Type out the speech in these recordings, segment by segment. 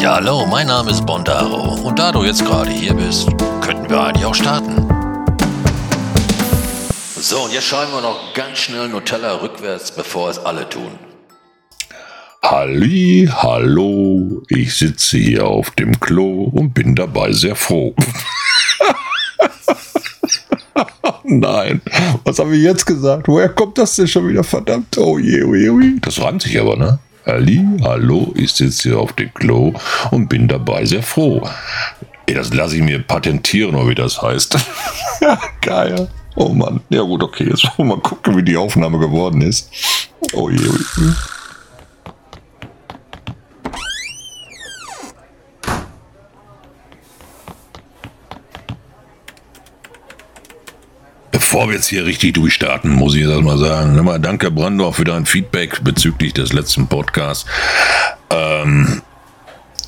Ja, hallo, mein Name ist Bondaro und da du jetzt gerade hier bist, könnten wir eigentlich auch starten. So, und jetzt schreiben wir noch ganz schnell Nutella rückwärts, bevor es alle tun. Halli, hallo, ich sitze hier auf dem Klo und bin dabei sehr froh. Nein, was habe ich jetzt gesagt? Woher kommt das denn schon wieder? Verdammt, oh je, oh je, oh je. Das reimt sich aber, ne? Halli, hallo, ich sitze hier auf dem Klo und bin dabei sehr froh. Ey, das lasse ich mir patentieren, oder wie das heißt. geil. Oh Mann. Ja gut, okay, jetzt wollen wir mal gucken, wie die Aufnahme geworden ist. Oh je, oh je. Bevor wir jetzt hier richtig durchstarten, muss ich das mal sagen. Nochmal danke, Brandorf, für dein Feedback bezüglich des letzten Podcasts. Ähm,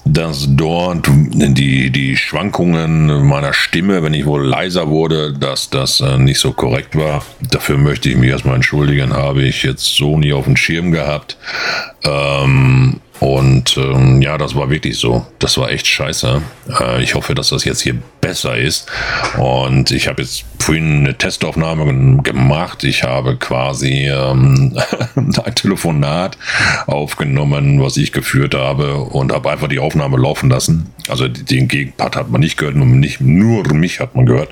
dass dort die, die Schwankungen meiner Stimme, wenn ich wohl leiser wurde, dass das äh, nicht so korrekt war. Dafür möchte ich mich erstmal entschuldigen, habe ich jetzt so nie auf dem Schirm gehabt. Ähm, und ähm, ja, das war wirklich so. Das war echt scheiße. Äh, ich hoffe, dass das jetzt hier besser ist. Und ich habe jetzt vorhin eine Testaufnahme gemacht. Ich habe quasi ähm, ein Telefonat aufgenommen, was ich geführt habe und habe einfach die Aufnahme laufen lassen. Also den Gegenpart hat man nicht gehört, nur, nicht, nur mich hat man gehört.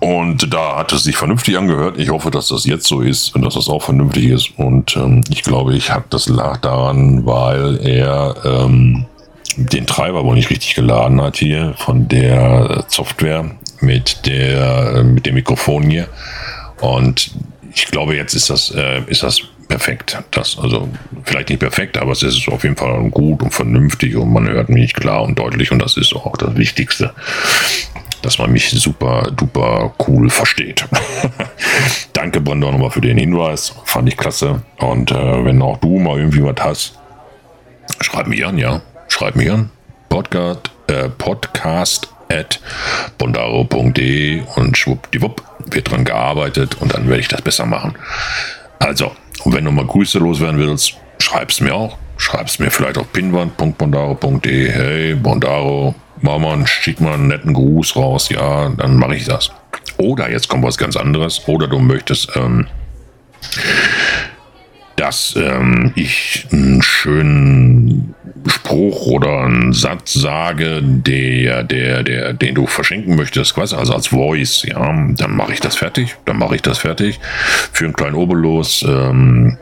Und da hat es sich vernünftig angehört. Ich hoffe, dass das jetzt so ist und dass das auch vernünftig ist. Und ähm, ich glaube, ich habe das lag daran, weil er ähm, den Treiber wohl nicht richtig geladen hat hier von der Software mit der mit dem Mikrofon hier. Und ich glaube, jetzt ist das äh, ist das perfekt. Das also vielleicht nicht perfekt, aber es ist auf jeden Fall gut und vernünftig und man hört mich klar und deutlich und das ist auch das Wichtigste dass man mich super duper cool versteht. Danke, Brandon, nochmal für den Hinweis. Fand ich klasse. Und äh, wenn auch du mal irgendwie was hast, schreib mich an, ja. Schreib mich an. Podcast, äh, Podcast at bondaro.de und schwuppdiwupp wird dran gearbeitet und dann werde ich das besser machen. Also, wenn du mal Grüße loswerden willst, schreib's mir auch. Schreib's mir vielleicht auf pinwand.bondaro.de. Hey, Bondaro, mach mal, schick mal einen netten Gruß raus, ja, dann mache ich das. Oder jetzt kommt was ganz anderes, oder du möchtest, ähm, dass ähm, ich einen schönen Spruch oder einen Satz sage, der, der, der, den du verschenken möchtest, quasi, also als Voice, ja, dann mache ich das fertig, dann mache ich das fertig für einen kleinen Obolus. Ähm,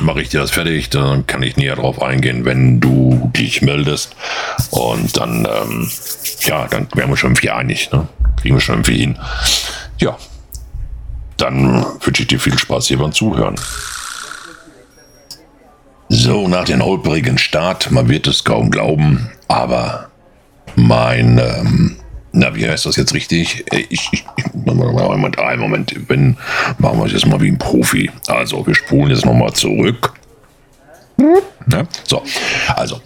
mache ich dir das fertig, dann kann ich näher drauf eingehen, wenn du dich meldest. Und dann, ähm, ja, dann wären wir schon irgendwie einig, ne? Kriegen wir schon irgendwie hin. Ja, dann wünsche ich dir viel Spaß hier beim Zuhören. So, nach dem holprigen Start, man wird es kaum glauben, aber mein ähm, na, wie heißt das jetzt richtig? Ich, ich, Moment, einen Moment, wenn, machen wir es jetzt mal wie ein Profi. Also, wir spulen jetzt nochmal zurück. Ja, so, also,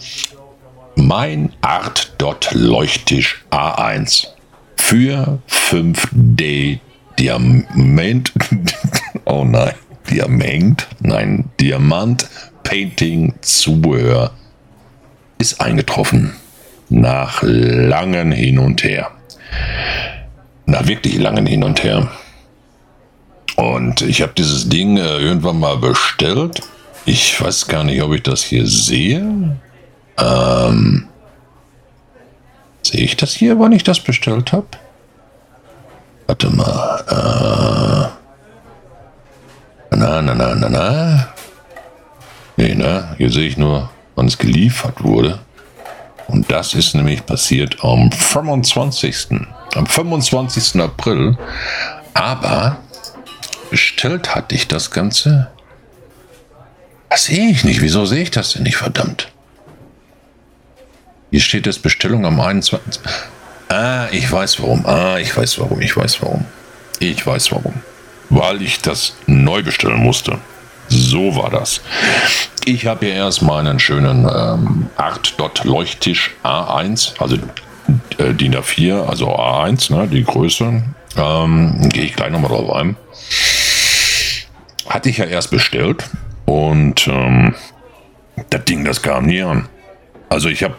mein Art Dot Leuchttisch A1 für 5D Diamant, oh nein, Diamant, nein, Diamant Painting Zubehör ist eingetroffen nach langen Hin und Her nach wirklich langen Hin und Her. Und ich habe dieses Ding äh, irgendwann mal bestellt. Ich weiß gar nicht, ob ich das hier sehe. Ähm, sehe ich das hier, wann ich das bestellt habe? Warte mal. Äh, na, na, na, na, na. Nee, ne? Hier sehe ich nur, wann es geliefert wurde. Und das ist nämlich passiert am 25. Am 25. April. Aber bestellt hatte ich das Ganze. Das sehe ich nicht. Wieso sehe ich das denn nicht, verdammt? Hier steht jetzt Bestellung am 21. Ah, ich weiß warum. Ah, ich weiß warum. Ich weiß warum. Ich weiß warum. Weil ich das neu bestellen musste. So war das. Ich habe hier erstmal einen schönen ähm, Art Dot Leuchttisch A1, also äh, DIN A4, also A1, ne, die Größe. Ähm, Gehe ich gleich nochmal drauf ein. Hatte ich ja erst bestellt und ähm, das Ding, das kam nie an. Also ich habe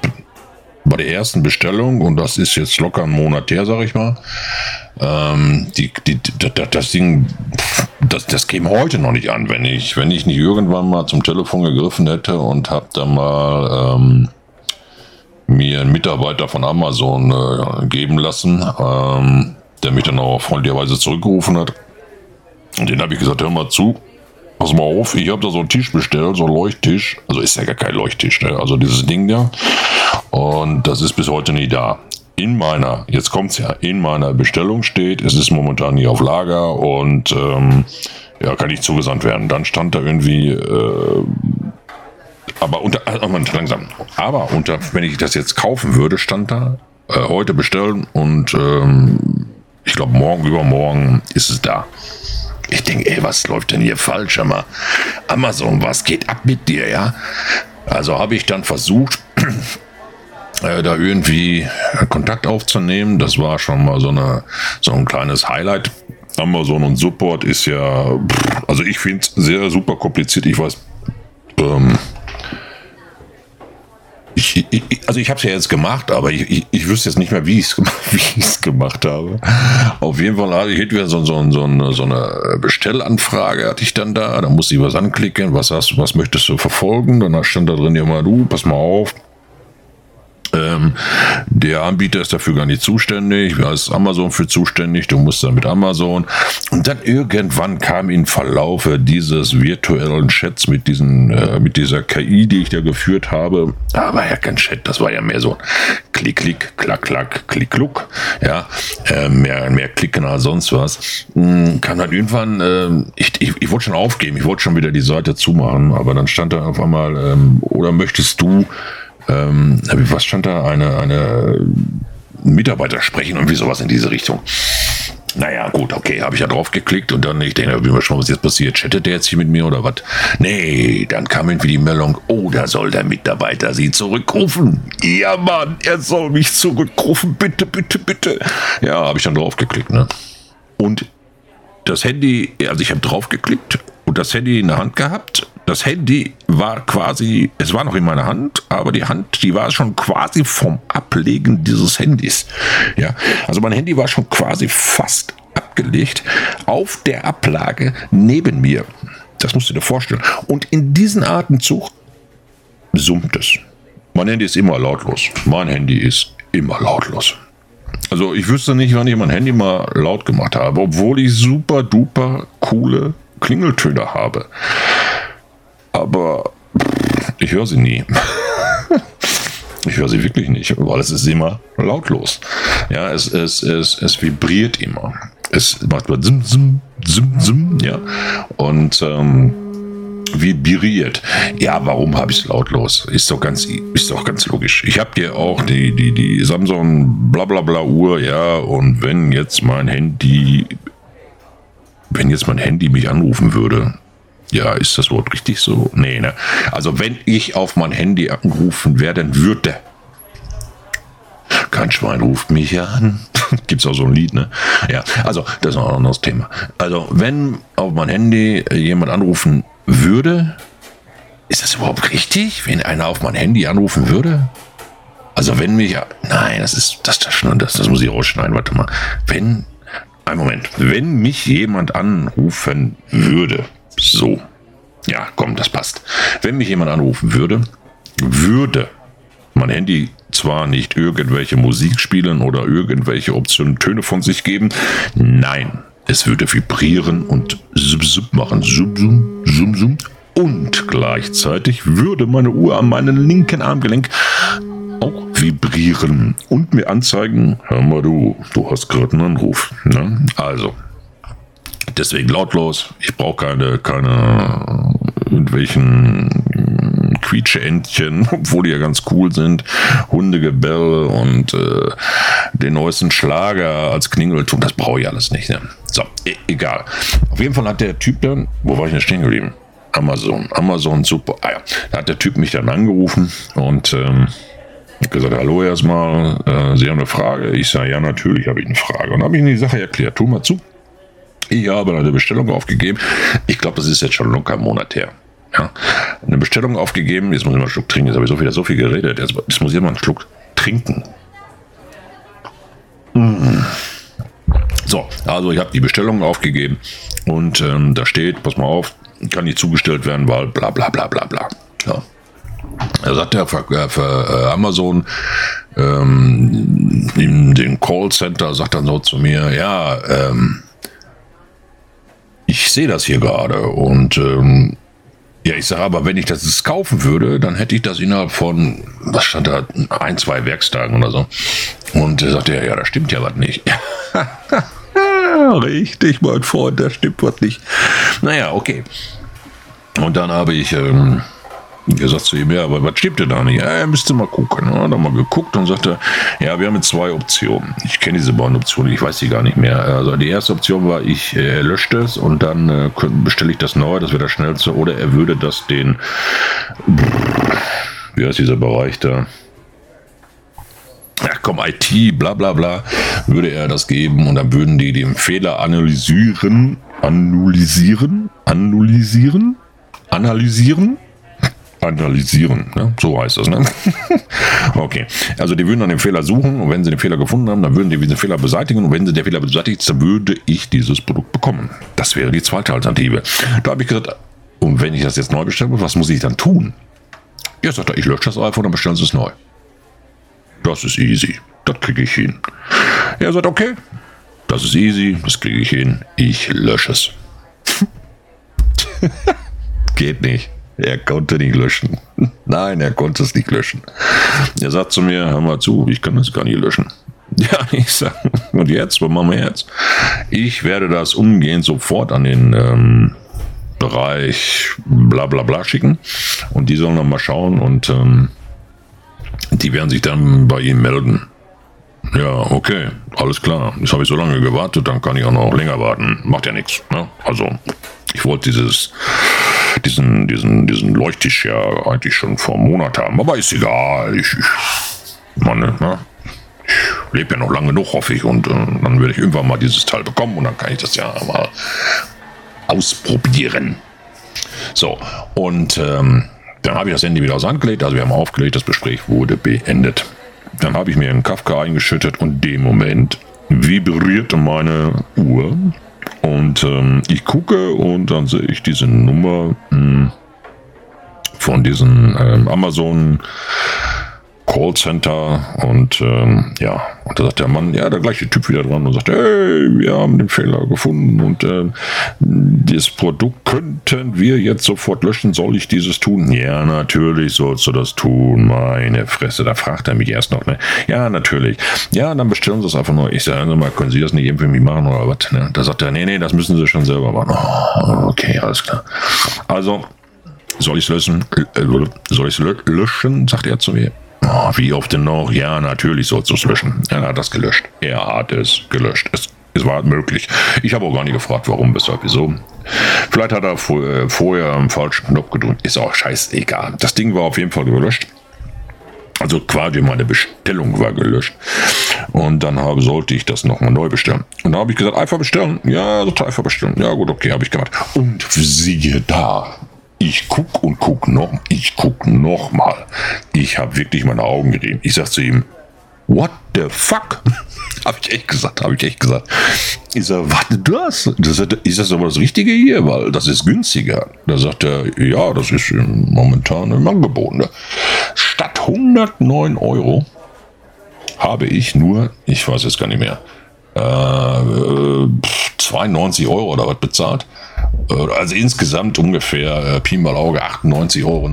bei der ersten Bestellung, und das ist jetzt locker ein Monat her, sag ich mal, ähm, die, die, das, das Ding, das, das käme heute noch nicht an, wenn ich, wenn ich nicht irgendwann mal zum Telefon gegriffen hätte und habe da mal ähm, mir einen Mitarbeiter von Amazon äh, geben lassen, ähm, der mich dann auch freundlicherweise zurückgerufen hat. Und den habe ich gesagt, hör mal zu, pass mal auf, ich habe da so einen Tisch bestellt, so einen Leuchttisch. Also ist ja gar kein Leuchttisch, ne? also dieses Ding da. Und das ist bis heute nie da. In meiner, jetzt kommt's ja, in meiner Bestellung steht, es ist momentan nie auf Lager und ähm, ja, kann nicht zugesandt werden. Dann stand da irgendwie, äh, aber unter, also langsam, aber unter, wenn ich das jetzt kaufen würde, stand da, äh, heute bestellen und ähm, ich glaube morgen, übermorgen ist es da. Ich denke, ey, was läuft denn hier falsch? Mal Amazon, was geht ab mit dir, ja? Also habe ich dann versucht, äh, da irgendwie äh, Kontakt aufzunehmen. Das war schon mal so, eine, so ein kleines Highlight. Amazon und Support ist ja, also ich finde es sehr super kompliziert. Ich weiß, ähm, ich, ich, also ich habe es ja jetzt gemacht, aber ich, ich, wüsste jetzt nicht mehr, wie ich es gemacht habe. Auf jeden Fall hatte ich wieder so, so, so, eine, so eine Bestellanfrage hatte ich dann da. Da musste ich was anklicken. Was hast was möchtest du verfolgen? Dann stand da drin immer du, pass mal auf. Ähm, der Anbieter ist dafür gar nicht zuständig, da ist Amazon für zuständig, du musst dann mit Amazon. Und dann irgendwann kam im Verlaufe dieses virtuellen Chats mit diesen, äh, mit dieser KI, die ich da geführt habe, aber ja kein Chat, das war ja mehr so Klick, Klick, Klack, Klack, Klick, Kluck, ja, äh, mehr, mehr Klicken als sonst was. Hm, kam dann irgendwann, äh, ich, ich, ich wollte schon aufgeben, ich wollte schon wieder die Seite zumachen, aber dann stand da auf einmal, ähm, oder möchtest du ähm, was stand da? Eine, eine Mitarbeiter sprechen und wie sowas in diese Richtung. Naja, gut, okay, habe ich ja drauf geklickt und dann, ich denke, wie mal schon, was jetzt passiert. Chattet der jetzt hier mit mir oder was? Nee, dann kam irgendwie die Meldung, oh, da soll der Mitarbeiter Sie zurückrufen. Ja, Mann, er soll mich zurückrufen, bitte, bitte, bitte. Ja, habe ich dann drauf geklickt, ne? Und das Handy, also ich habe drauf geklickt und das Handy in der Hand gehabt das Handy war quasi, es war noch in meiner Hand, aber die Hand, die war schon quasi vom Ablegen dieses Handys. Ja, also mein Handy war schon quasi fast abgelegt auf der Ablage neben mir. Das musst du dir vorstellen. Und in diesem Atemzug summt es. Mein Handy ist immer lautlos. Mein Handy ist immer lautlos. Also ich wüsste nicht, wann ich mein Handy mal laut gemacht habe, obwohl ich super duper coole Klingeltöne habe aber ich höre sie nie. ich höre sie wirklich nicht, weil es ist immer lautlos. Ja, es, es, es, es vibriert immer. Es macht mal sim, sim, sim, sim, ja. Und ähm, vibriert. Ja, warum habe ich es lautlos? Ist doch ganz, ist doch ganz logisch. Ich habe dir auch die, die, die Samsung blablabla Uhr, ja, und wenn jetzt mein Handy, wenn jetzt mein Handy mich anrufen würde, ja, ist das Wort richtig so? Nee, ne? Also wenn ich auf mein Handy angerufen werden würde, kein Schwein ruft mich an. Gibt es auch so ein Lied, ne? Ja, also das ist noch ein anderes Thema. Also wenn auf mein Handy jemand anrufen würde, ist das überhaupt richtig, wenn einer auf mein Handy anrufen würde? Also wenn mich, nein, das ist, das, das, das, das muss ich rausschneiden, warte mal. Wenn, ein Moment, wenn mich jemand anrufen würde, so. Ja, komm, das passt. Wenn mich jemand anrufen würde, würde mein Handy zwar nicht irgendwelche Musik spielen oder irgendwelche Optionen Töne von sich geben, nein, es würde vibrieren und sub sub machen, sub sum, sum sum und gleichzeitig würde meine Uhr an meinem linken Armgelenk auch vibrieren und mir anzeigen, hör mal du, du hast gerade einen Anruf. Ne? Also, deswegen lautlos. Ich brauche keine, keine irgendwelchen Quietscheentchen, obwohl die ja ganz cool sind. Hundegebell und äh, den neuesten Schlager als Klingelton. Das brauche ich alles nicht. Ne? So, e egal. Auf jeden Fall hat der Typ dann, wo war ich denn stehen geblieben? Amazon. Amazon, super. Ah ja, da hat der Typ mich dann angerufen und ähm, gesagt, hallo erstmal, äh, Sie haben eine Frage? Ich sage, ja, natürlich habe ich eine Frage. Und habe ich Ihnen die Sache erklärt. Tu mal zu. Ich habe eine Bestellung aufgegeben. Ich glaube, das ist jetzt schon locker einen Monat her. Ja, eine Bestellung aufgegeben, jetzt muss ich mal einen Schluck trinken, jetzt habe ich so wieder so viel geredet, jetzt, jetzt muss ich mal einen Schluck trinken. Mm. So, also ich habe die Bestellung aufgegeben und ähm, da steht, pass mal auf, kann nicht zugestellt werden, weil bla bla bla bla bla. Ja. Er sagt ja für, äh, für äh, Amazon ähm, in den Callcenter sagt dann so zu mir, ja, ähm, ich sehe das hier gerade und ähm, ja, ich sage aber, wenn ich das jetzt kaufen würde, dann hätte ich das innerhalb von, was stand da, ein, zwei Werkstagen oder so. Und er sagte, ja, ja, das stimmt ja was nicht. Richtig, mein Freund, das stimmt was nicht. Naja, okay. Und dann habe ich ähm, gesagt zu ihm, ja, aber was stimmt denn da nicht? Ja, er müsste mal gucken. Ja, dann mal geguckt und sagte, ja, wir haben jetzt zwei Optionen. Ich kenne diese beiden Optionen, ich weiß sie gar nicht mehr. Also die erste Option war, ich äh, lösche es und dann äh, bestelle ich das neu, das wäre das schnellste. Oder er würde das den, wie heißt dieser Bereich da? ja komm, IT, bla bla bla, würde er das geben und dann würden die den Fehler analysieren, analysieren, analysieren, analysieren, analysieren, ne? so heißt das, ne? okay, also die würden dann den Fehler suchen und wenn sie den Fehler gefunden haben, dann würden die diesen Fehler beseitigen und wenn sie den Fehler beseitigt, dann würde ich dieses Produkt bekommen. Das wäre die zweite Alternative. Da habe ich gesagt, und wenn ich das jetzt neu bestelle, was muss ich dann tun? Ja, sagt er, ich lösche das iPhone und bestellen Sie es neu. Das ist easy. Das kriege ich hin. Er sagt, okay, das ist easy, das kriege ich hin. Ich lösche es. Geht nicht. Er konnte nicht löschen. Nein, er konnte es nicht löschen. Er sagt zu mir, hör mal zu, ich kann das gar nicht löschen. Ja, ich sag, und jetzt, was machen wir jetzt? Ich werde das umgehend sofort an den ähm, Bereich bla bla bla schicken und die sollen dann mal schauen und ähm, die werden sich dann bei ihm melden. Ja, okay, alles klar. Jetzt habe ich so lange gewartet, dann kann ich auch noch länger warten. Macht ja nichts. Ne? Also, ich wollte dieses, diesen, diesen, diesen Leuchttisch ja eigentlich schon vor einem Monat haben, aber ist egal. Ich, ich meine, ne? ich lebe ja noch lange genug, hoffe ich, und äh, dann werde ich irgendwann mal dieses Teil bekommen und dann kann ich das ja mal ausprobieren. So, und ähm, dann habe ich das Handy wieder aus Hand gelegt, also wir haben aufgelegt, das Gespräch wurde beendet. Dann habe ich mir einen Kafka eingeschüttet und dem Moment vibrierte meine Uhr und ähm, ich gucke und dann sehe ich diese Nummer mh, hm, von diesen ähm, Amazon Callcenter und ähm, ja, und da sagt der Mann, ja, der gleiche Typ wieder dran und sagt, hey, wir haben den Fehler gefunden und äh, das Produkt könnten wir jetzt sofort löschen. Soll ich dieses tun? Ja, natürlich sollst du das tun. Meine Fresse, da fragt er mich erst noch, ne? Ja, natürlich. Ja, dann bestellen Sie es einfach nur. Ich sage, also mal, können Sie das nicht mich machen oder was? Ne? Da sagt er, nee, nee, das müssen Sie schon selber machen. Oh, okay, alles klar. Also, soll ich es löschen? Äh, soll ich es löschen? Sagt er zu mir. Oh, wie oft denn noch? Ja, natürlich es löschen. Er hat das gelöscht. Er hat es gelöscht. Es, es war möglich. Ich habe auch gar nicht gefragt, warum, weshalb, wieso. Vielleicht hat er äh, vorher einen falschen Knopf gedrückt. Ist auch scheißegal. Das Ding war auf jeden Fall gelöscht. Also quasi meine Bestellung war gelöscht. Und dann habe, sollte ich das nochmal neu bestellen. Und da habe ich gesagt, einfach bestellen. Ja, einfach bestellen. Ja gut, okay, habe ich gemacht. Und siehe da, ich guck und guck noch, ich guck noch mal. Ich habe wirklich meine Augen gerieben. Ich sag zu ihm, what the fuck? habe ich echt gesagt, habe ich echt gesagt. Ich sag, was das? das? Ist das aber das Richtige hier? Weil das ist günstiger. Da sagt er, ja, das ist momentan im Angebot. Ne? Statt 109 Euro habe ich nur, ich weiß jetzt gar nicht mehr, äh, 92 Euro oder was bezahlt. Äh, also insgesamt ungefähr äh, Pi mal Auge 98,99 Euro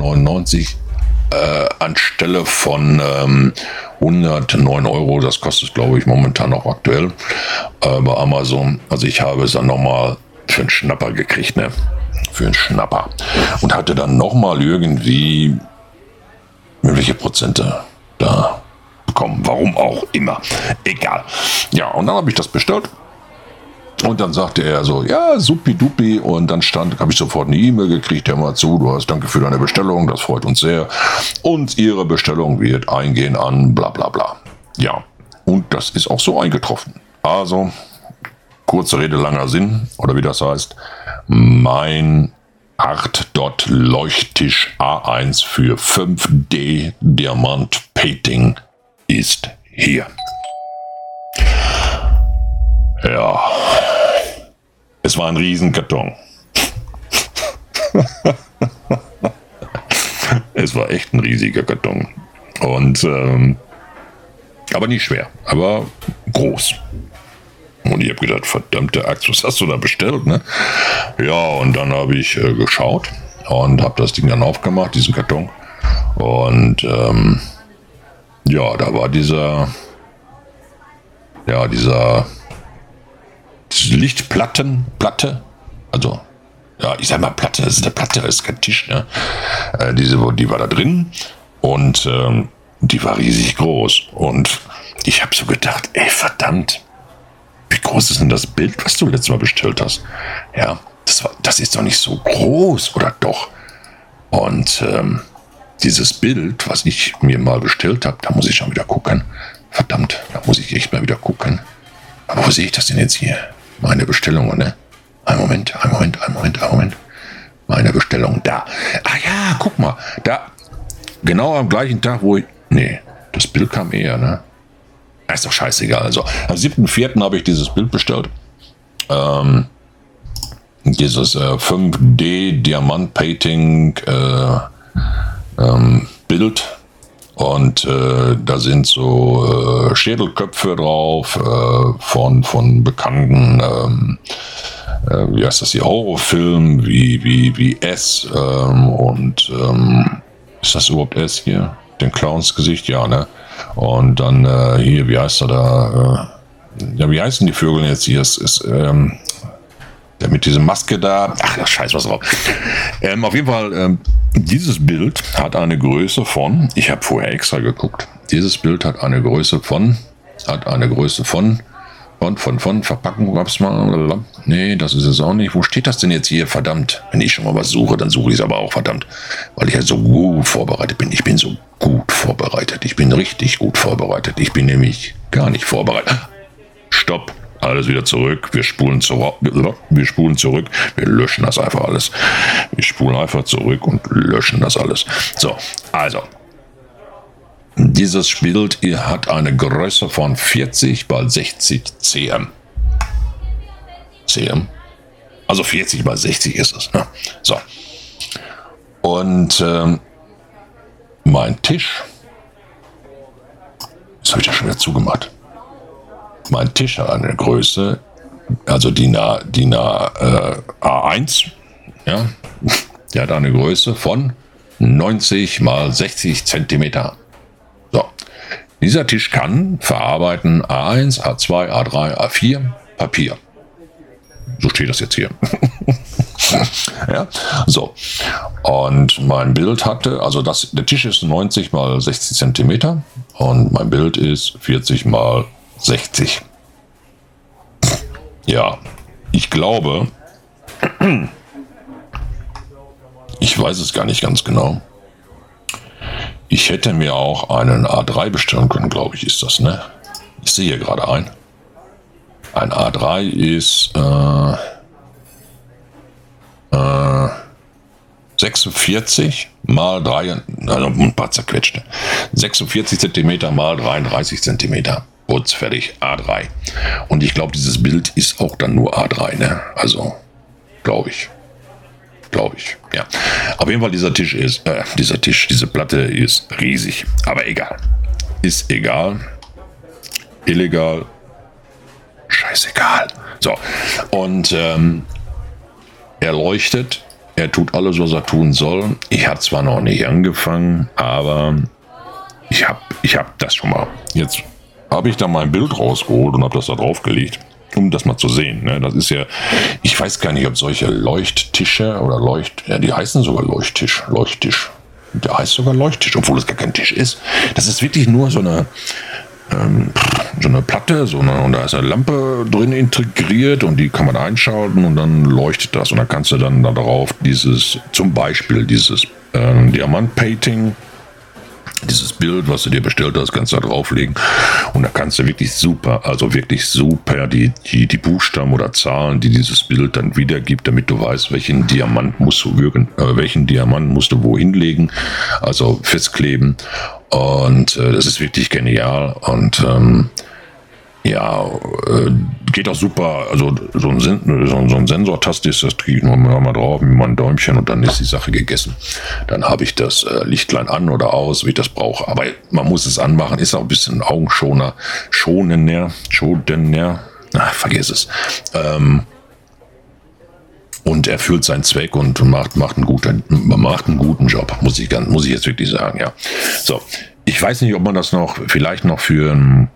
äh, anstelle von ähm, 109 Euro. Das kostet, glaube ich, momentan noch aktuell äh, bei Amazon. Also ich habe es dann nochmal für einen Schnapper gekriegt, ne? Für einen Schnapper. Und hatte dann nochmal irgendwie welche Prozente da bekommen. Warum auch immer. Egal. Ja, und dann habe ich das bestellt und dann sagte er so, ja, supi-dupi. Und dann stand, habe ich sofort eine E-Mail gekriegt, hör mal zu, du hast danke für deine Bestellung, das freut uns sehr. Und ihre Bestellung wird eingehen an bla bla bla. Ja, und das ist auch so eingetroffen. Also, kurze Rede, langer Sinn, oder wie das heißt, mein Art Dot Leuchttisch A1 für 5D Diamant Painting ist hier. Ja, es war ein Riesenkarton. es war echt ein riesiger Karton. Und ähm, aber nicht schwer, aber groß. Und ich habe gedacht, verdammte Axt, was hast du da bestellt? Ne? Ja, und dann habe ich äh, geschaut und habe das Ding dann aufgemacht, diesen Karton. Und ähm, ja, da war dieser, ja, dieser diese Lichtplattenplatte, also ja, ich sag mal Platte, das ist eine Platte, das ist kein Tisch, ne? Äh, diese, die war da drin und ähm, die war riesig groß. Und ich habe so gedacht, ey, verdammt, wie groß ist denn das Bild, was du letztes Mal bestellt hast? Ja, das, war, das ist doch nicht so groß, oder doch? Und ähm, dieses Bild, was ich mir mal bestellt habe, da muss ich schon wieder gucken. Verdammt, da muss ich echt mal wieder gucken. Aber wo sehe ich das denn jetzt hier? Meine Bestellungen, ne? Ein Moment, ein Moment, ein Moment, ein Moment. Meine Bestellung da. Ah ja, guck mal, da. Genau am gleichen Tag, wo ich. Nee, das Bild kam eher, ne? Ist doch scheißegal. Also, am 7.4. habe ich dieses Bild bestellt. Ähm, dieses äh, 5D Diamant Painting äh, ähm, Bild. Und äh, da sind so äh, Schädelköpfe drauf äh, von, von bekannten, ähm, äh, wie heißt das hier, Horrorfilmen wie, wie, wie S ähm, und ähm, ist das überhaupt S hier? Den Clowns-Gesicht, ja, ne? Und dann äh, hier, wie heißt er da? Äh, ja, wie heißen die Vögel jetzt hier? Es ist, ähm, der mit dieser Maske da. Ach, scheiß was drauf. Ähm, auf jeden Fall, ähm, dieses Bild hat eine Größe von, ich habe vorher extra geguckt, dieses Bild hat eine Größe von, hat eine Größe von, von, von, von, Verpackung es mal. Nee, das ist es auch nicht. Wo steht das denn jetzt hier? Verdammt. Wenn ich schon mal was suche, dann suche ich es aber auch verdammt. Weil ich ja so gut vorbereitet bin. Ich bin so gut vorbereitet. Ich bin richtig gut vorbereitet. Ich bin nämlich gar nicht vorbereitet. Stopp. Alles wieder zurück. Wir spulen zurück. Wir spulen zurück. Wir löschen das einfach alles. Wir spulen einfach zurück und löschen das alles. So, also. Dieses Bild hat eine Größe von 40 bei 60 cm. cm. Also 40 bei 60 ist es. Ne? So. Und ähm, mein Tisch. Das habe ich ja schon wieder zugemacht. Mein Tisch hat eine Größe, also DIN, A, DIN A, äh, A1. Ja, der hat eine Größe von 90 mal 60 Zentimeter. So. Dieser Tisch kann verarbeiten A1, A2, A3, A4 Papier. So steht das jetzt hier. ja, so. Und mein Bild hatte, also das, der Tisch ist 90 mal 60 Zentimeter und mein Bild ist 40 mal 60. Ja, ich glaube, ich weiß es gar nicht ganz genau. Ich hätte mir auch einen A3 bestellen können, glaube ich, ist das, ne? Ich sehe hier gerade ein. Ein A3 ist äh, äh, 46 mal 3, also ein paar zerquetschte. 46 cm mal 33 cm. Putz, fertig, A3. Und ich glaube, dieses Bild ist auch dann nur A3, ne? Also, glaube ich. Glaube ich, ja. Auf jeden Fall, dieser Tisch ist, äh, dieser Tisch, diese Platte ist riesig. Aber egal. Ist egal. Illegal. Scheißegal. So. Und ähm, er leuchtet. Er tut alles, was er tun soll. Ich habe zwar noch nicht angefangen, aber ich habe ich hab das schon mal. Jetzt habe ich da mein Bild rausgeholt und habe das da draufgelegt, um das mal zu sehen. Ne? Das ist ja, ich weiß gar nicht, ob solche Leuchttische oder Leucht, ja, die heißen sogar Leuchttisch, Leuchttisch. Der heißt sogar Leuchttisch, obwohl es gar kein Tisch ist. Das ist wirklich nur so eine, ähm, so eine Platte, so eine, und da ist eine Lampe drin integriert und die kann man einschalten und dann leuchtet das und dann kannst du dann darauf dieses, zum Beispiel dieses ähm, Diamant-Painting dieses Bild, was du dir bestellt hast, kannst du da drauflegen. Und da kannst du wirklich super, also wirklich super die, die, die Buchstaben oder Zahlen, die dieses Bild dann wiedergibt, damit du weißt, welchen Diamant musst du wirken, äh, welchen Diamant musst du wohin legen, also festkleben. Und äh, das ist wirklich genial. Und ähm, ja, äh, geht auch super. Also so ein, Sen so ein Sensortast ist, das kriege ich nur mal drauf mit meinem Däumchen und dann ist die Sache gegessen. Dann habe ich das äh, Lichtlein an oder aus, wie ich das brauche. Aber man muss es anmachen, ist auch ein bisschen Augenschoner, schonender, schonender. Ach, vergiss es. Ähm, und erfüllt seinen Zweck und macht, macht, einen guten, macht einen guten Job, muss ich, muss ich jetzt wirklich sagen, ja. So, ich weiß nicht, ob man das noch, vielleicht noch für ein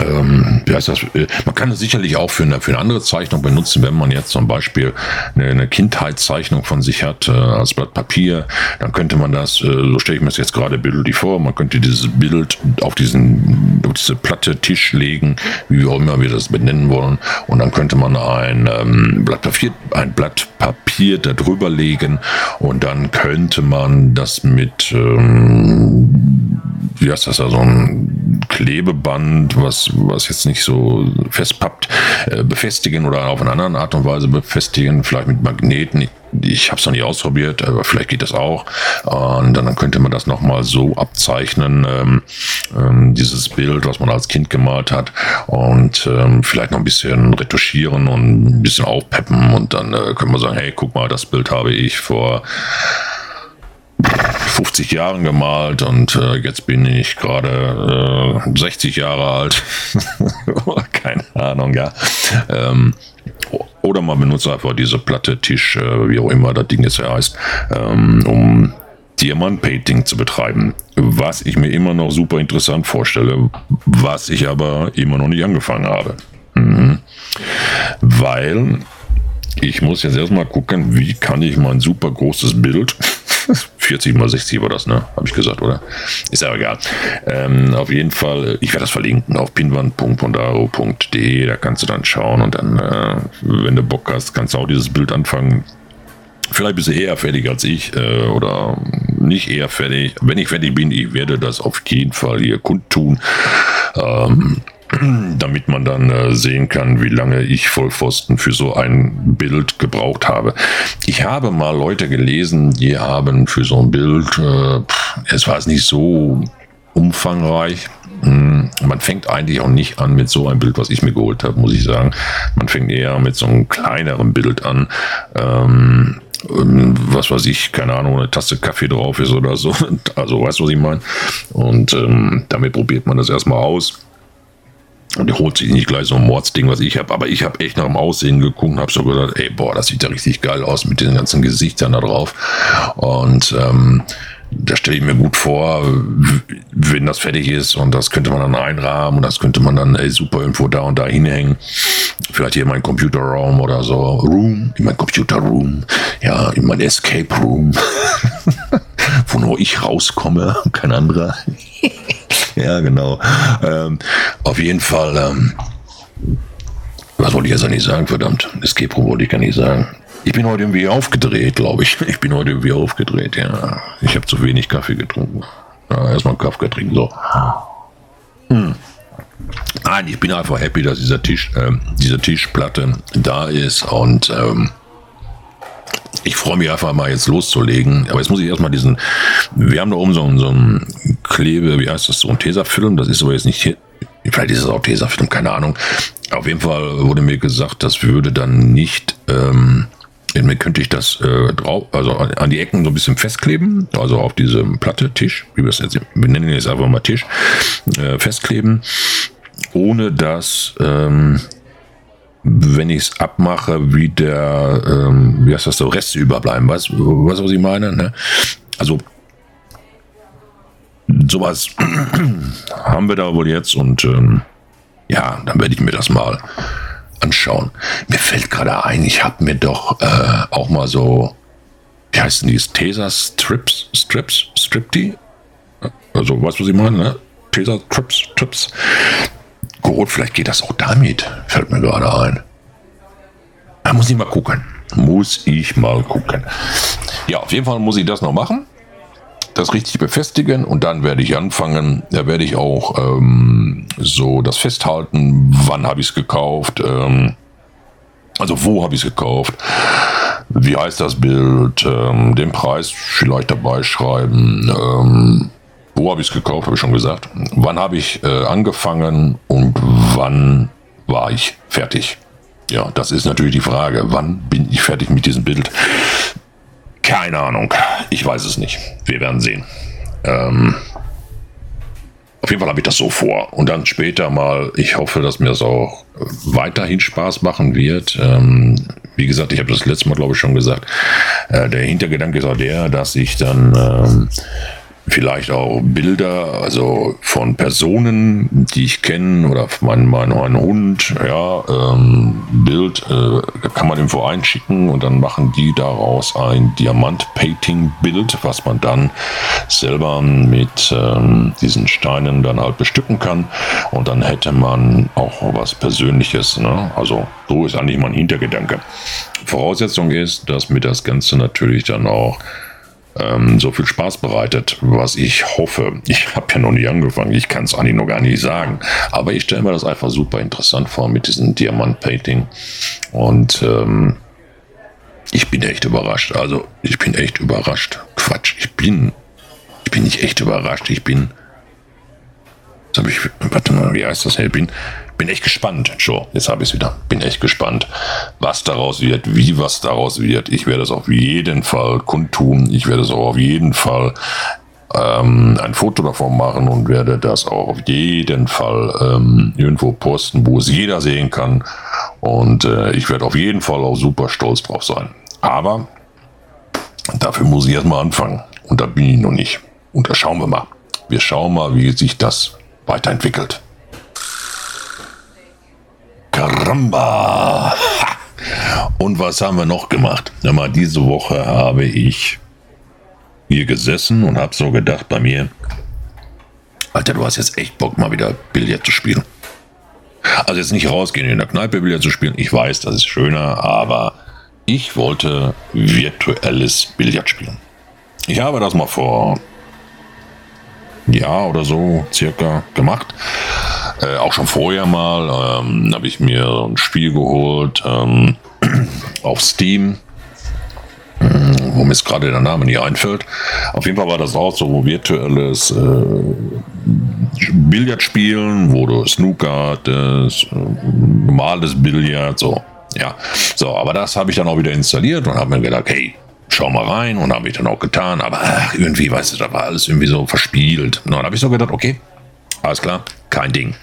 ähm, wie heißt das? Äh, man kann es sicherlich auch für eine, für eine andere Zeichnung benutzen, wenn man jetzt zum Beispiel eine, eine Kindheitszeichnung von sich hat äh, als Blatt Papier, dann könnte man das, äh, so stelle ich mir das jetzt gerade bildlich vor, man könnte dieses Bild auf diesen, auf diese Platte Tisch legen, wie auch immer wir das benennen wollen, und dann könnte man ein ähm, Blatt Papier, ein Blatt Papier darüber legen und dann könnte man das mit ähm, wie heißt das, also ein Klebeband, was, was jetzt nicht so festpappt, äh, befestigen oder auf eine andere Art und Weise befestigen, vielleicht mit Magneten. Ich, habe es noch nie ausprobiert, aber vielleicht geht das auch. Und dann könnte man das nochmal so abzeichnen, ähm, ähm, dieses Bild, was man als Kind gemalt hat und ähm, vielleicht noch ein bisschen retuschieren und ein bisschen aufpeppen und dann äh, können wir sagen, hey, guck mal, das Bild habe ich vor 50 Jahren gemalt und äh, jetzt bin ich gerade äh, 60 Jahre alt. Keine Ahnung, ja. Ähm, oder man benutzt einfach diese Platte, Tisch, äh, wie auch immer das Ding jetzt heißt, ähm, um Diamant-Painting zu betreiben. Was ich mir immer noch super interessant vorstelle, was ich aber immer noch nicht angefangen habe. Mhm. Weil ich muss jetzt erstmal gucken, wie kann ich mein super großes Bild 40 mal 60 war das, ne? Habe ich gesagt, oder? Ist ja egal. Ähm, auf jeden Fall, ich werde das verlinken auf pinwand.pondaro.de. Da kannst du dann schauen und dann, äh, wenn du Bock hast, kannst du auch dieses Bild anfangen. Vielleicht bist du eher fertig als ich äh, oder nicht eher fertig. Wenn ich fertig bin, ich werde das auf jeden Fall hier kundtun. Ähm, damit man dann äh, sehen kann, wie lange ich Vollpfosten für so ein Bild gebraucht habe. Ich habe mal Leute gelesen, die haben für so ein Bild, äh, es war es nicht so umfangreich. Hm, man fängt eigentlich auch nicht an mit so einem Bild, was ich mir geholt habe, muss ich sagen. Man fängt eher mit so einem kleineren Bild an. Ähm, was weiß ich, keine Ahnung, eine Tasse Kaffee drauf ist oder so. Also, weißt du, was ich meine? Und ähm, damit probiert man das erstmal aus und er holt sich nicht gleich so ein Mordsding, was ich habe. Aber ich habe echt nach dem Aussehen geguckt und habe so gedacht, ey, boah, das sieht ja richtig geil aus mit den ganzen Gesichtern da drauf. Und ähm, da stelle ich mir gut vor, wenn das fertig ist und das könnte man dann einrahmen und das könnte man dann ey, super irgendwo da und da hinhängen. Vielleicht hier in meinen Computerraum oder so. Room, in mein Computerroom. Ja, in mein Escape Room. Wo nur ich rauskomme, kein anderer. ja, genau. Ähm, auf jeden Fall, ähm, was wollte ich jetzt eigentlich sagen, verdammt? Escape Room wollte ich gar nicht sagen. Ich bin heute irgendwie aufgedreht, glaube ich. Ich bin heute irgendwie aufgedreht, ja. Ich habe zu wenig Kaffee getrunken. Ja, erstmal Kaffee trinken, so. Hm. Nein, ich bin einfach happy, dass dieser Tisch, äh, diese Tischplatte da ist und ähm, ich freue mich einfach mal jetzt loszulegen. Aber jetzt muss ich erstmal diesen, wir haben da oben so, so ein Klebe, wie heißt das, so ein Tesafilm. Das ist aber jetzt nicht hier. Vielleicht ist es auch Tesafilm, keine Ahnung. Auf jeden Fall wurde mir gesagt, das würde dann nicht, ähm, mir könnte ich das äh, drauf, also an die Ecken so ein bisschen festkleben, also auf diese Platte, Tisch, wie wir es jetzt, wir nennen jetzt einfach mal Tisch, äh, festkleben, ohne dass ähm, wenn ich es abmache, wie der, ähm, wie heißt das so, Reste überbleiben. Weißt du, was, ich meine? Ne? Also, sowas haben wir da wohl jetzt und ähm, ja, dann werde ich mir das mal anschauen. Mir fällt gerade ein, ich habe mir doch äh, auch mal so, wie heißen die, Tesa Strips, Strips, Stripty? Also, weißt du, was ich meine, ne? Tesa Strips, Strips geholt. Vielleicht geht das auch damit. Fällt mir gerade ein. Da muss ich mal gucken. Muss ich mal gucken. Ja, auf jeden Fall muss ich das noch machen. das richtig befestigen und dann werde ich anfangen, da werde ich auch ähm, so das festhalten, wann habe ich es gekauft, ähm, also wo habe ich es gekauft, wie heißt das Bild, ähm, den Preis vielleicht dabei schreiben, ähm, wo habe ich es gekauft, habe ich schon gesagt, wann habe ich äh, angefangen und wann war ich fertig. Ja, das ist natürlich die Frage, wann bin ich fertig mit diesem Bild? Keine Ahnung. Ich weiß es nicht. Wir werden sehen. Ähm, auf jeden Fall habe ich das so vor. Und dann später mal, ich hoffe, dass mir das auch weiterhin Spaß machen wird. Ähm, wie gesagt, ich habe das letzte Mal, glaube ich, schon gesagt. Äh, der Hintergedanke ist auch der, dass ich dann ähm, vielleicht auch Bilder, also von Personen, die ich kenne oder mein, mein, mein Hund, ja, ähm, Bild, äh, kann man irgendwo einschicken und dann machen die daraus ein Diamant-Painting-Bild, was man dann selber mit ähm, diesen Steinen dann halt bestücken kann und dann hätte man auch was Persönliches, ne? also so ist eigentlich mein Hintergedanke. Voraussetzung ist, dass mir das Ganze natürlich dann auch ähm, so viel Spaß bereitet, was ich hoffe. Ich habe ja noch nicht angefangen, ich kann es eigentlich noch gar nicht sagen. Aber ich stelle mir das einfach super interessant vor mit diesem Diamant-Painting. Und ähm, ich bin echt überrascht. Also ich bin echt überrascht. Quatsch, ich bin, ich bin nicht echt überrascht. Ich bin, jetzt habe ich, warte mal, wie heißt das? Ich bin bin echt gespannt. So, jetzt habe ich es wieder. Bin echt gespannt, was daraus wird, wie was daraus wird. Ich werde es auf jeden Fall kundtun. Ich werde es auch auf jeden Fall ähm, ein Foto davon machen und werde das auch auf jeden Fall ähm, irgendwo posten, wo es jeder sehen kann. Und äh, ich werde auf jeden Fall auch super stolz drauf sein. Aber dafür muss ich erstmal anfangen. Und da bin ich noch nicht. Und da schauen wir mal. Wir schauen mal, wie sich das weiterentwickelt. Caramba! Und was haben wir noch gemacht? Ja, mal diese Woche habe ich hier gesessen und habe so gedacht bei mir, Alter, du hast jetzt echt Bock, mal wieder Billard zu spielen. Also jetzt nicht rausgehen in der Kneipe Billard zu spielen. Ich weiß, das ist schöner, aber ich wollte virtuelles Billard spielen. Ich habe das mal vor Jahr oder so circa gemacht. Äh, auch schon vorher mal ähm, habe ich mir ein Spiel geholt ähm, auf Steam, äh, wo mir gerade der Name nicht einfällt. Auf jeden Fall war das auch so virtuelles äh, Billardspielen, wo du Snooker hattest, äh, normales Billard, so. Ja, so, aber das habe ich dann auch wieder installiert und habe mir gedacht, hey, schau mal rein und habe ich dann auch getan, aber ach, irgendwie, weißt du, da war alles irgendwie so verspielt. Und dann habe ich so gedacht, okay, alles klar, kein Ding.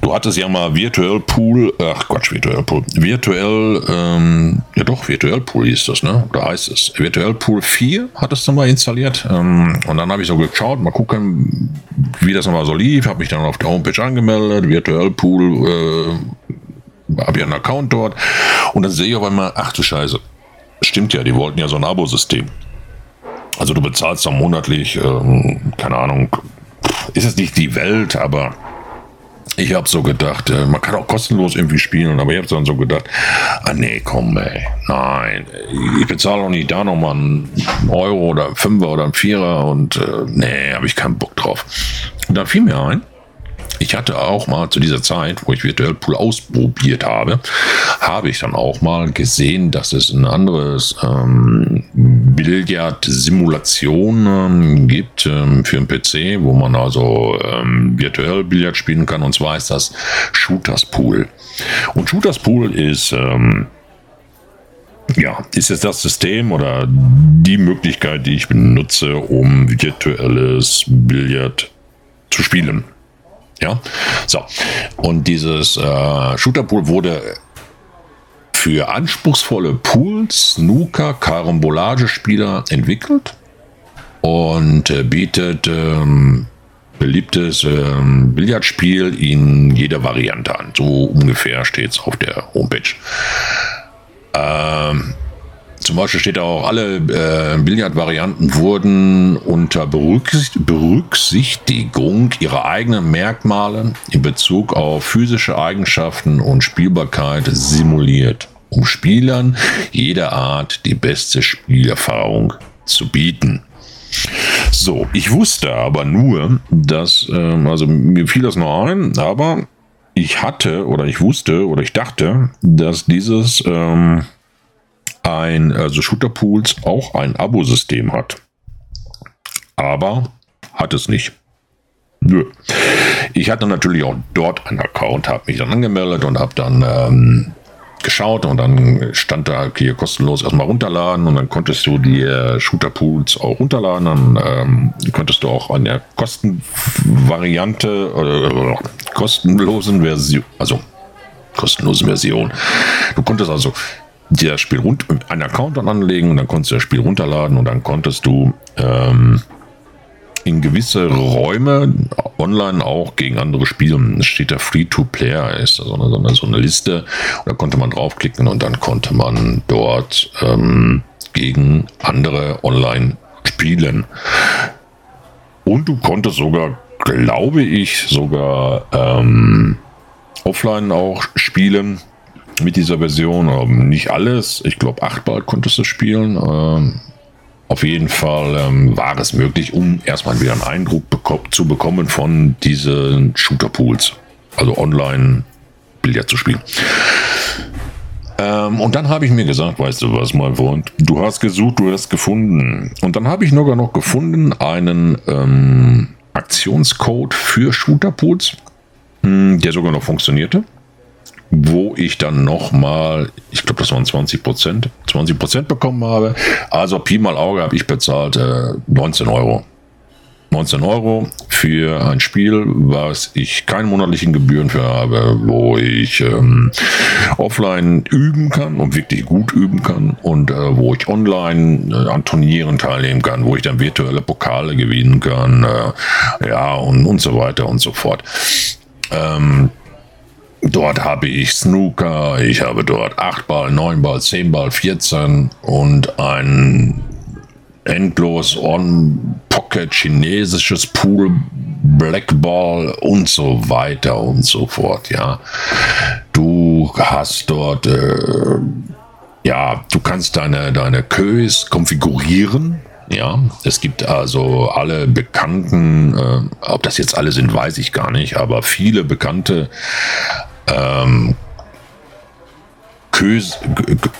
Du hattest ja mal Virtuell Pool, ach Quatsch, Virtuell Pool, Virtuell, ähm, ja doch, Virtuell Pool hieß das, ne? Oder heißt es? Virtuell Pool 4 hattest du mal installiert. Ähm, und dann habe ich so geschaut, mal gucken, wie das nochmal so lief. Habe mich dann auf der Homepage angemeldet, Virtuell Pool, äh, habe ja einen Account dort. Und dann sehe ich auf einmal, ach du Scheiße, stimmt ja, die wollten ja so ein Abo-System. Also du bezahlst dann monatlich, ähm, keine Ahnung, ist es nicht die Welt, aber ich habe so gedacht, äh, man kann auch kostenlos irgendwie spielen, aber ich habe dann so gedacht, ah nee, komm, ey, nein, ich bezahle auch nicht da nochmal einen Euro oder einen Fünfer oder einen Vierer und äh, nee, habe ich keinen Bock drauf. Und da fiel mir ein, ich hatte auch mal zu dieser Zeit, wo ich Virtual Pool ausprobiert habe, habe ich dann auch mal gesehen, dass es ein anderes ähm, Billard-Simulation ähm, gibt ähm, für einen PC, wo man also ähm, virtuell Billard spielen kann. Und zwar ist das Shooters Pool. Und Shooters Pool ist ähm, ja, ist jetzt das System oder die Möglichkeit, die ich benutze, um virtuelles Billard zu spielen. Ja, so. Und dieses äh, Shooterpool wurde für anspruchsvolle Pools, Snooker, Karambolage-Spieler entwickelt und äh, bietet ähm, beliebtes ähm, Billardspiel in jeder Variante an. So ungefähr steht es auf der Homepage. Ähm, zum Beispiel steht auch, alle äh, Billardvarianten wurden unter Berücksichtigung ihrer eigenen Merkmale in Bezug auf physische Eigenschaften und Spielbarkeit simuliert, um Spielern jeder Art die beste Spielerfahrung zu bieten. So, ich wusste aber nur, dass, ähm, also mir fiel das nur ein, aber ich hatte oder ich wusste oder ich dachte, dass dieses ähm, ein, also Shooter Pools auch ein Abo-System hat. Aber hat es nicht. Nö. Ich hatte natürlich auch dort einen Account, habe mich dann angemeldet und habe dann ähm, geschaut und dann stand da hier kostenlos erstmal runterladen und dann konntest du die äh, Shooter Pools auch runterladen. Dann ähm, konntest du auch an der Kostenvariante äh, kostenlosen Version, also kostenlosen Version. Du konntest also das Spiel rund, einen Account anlegen und dann konntest du das Spiel runterladen und dann konntest du ähm, in gewisse Räume online auch gegen andere spielen. Es steht da Free-to-Player, ist so eine, so, eine, so eine Liste. da konnte man draufklicken und dann konnte man dort ähm, gegen andere online spielen. Und du konntest sogar, glaube ich, sogar ähm, offline auch spielen mit dieser Version. Ähm, nicht alles. Ich glaube, achtmal konntest du spielen. Ähm, auf jeden Fall ähm, war es möglich, um erstmal wieder einen Eindruck beko zu bekommen von diesen Shooter-Pools, also online Billard zu spielen. Ähm, und dann habe ich mir gesagt, weißt du was, mein Freund, du hast gesucht, du hast gefunden. Und dann habe ich sogar noch gefunden einen ähm, Aktionscode für Shooter-Pools, hm, der sogar noch funktionierte wo ich dann nochmal, ich glaube, das waren 20 Prozent, 20 Prozent bekommen habe. Also Pi mal Auge habe ich bezahlt äh, 19 Euro. 19 Euro für ein Spiel, was ich keine monatlichen Gebühren für habe, wo ich ähm, offline üben kann und wirklich gut üben kann und äh, wo ich online äh, an Turnieren teilnehmen kann, wo ich dann virtuelle Pokale gewinnen kann, äh, ja und, und so weiter und so fort. Ähm, Dort habe ich Snooker, ich habe dort 8 Ball, 9 Ball, 10 Ball, 14 und ein endlos On-Pocket chinesisches Pool, Blackball und so weiter und so fort. Ja, du hast dort, äh, ja, du kannst deine, deine Kös konfigurieren. Ja, es gibt also alle bekannten, äh, ob das jetzt alle sind, weiß ich gar nicht, aber viele bekannte ähm, Kös,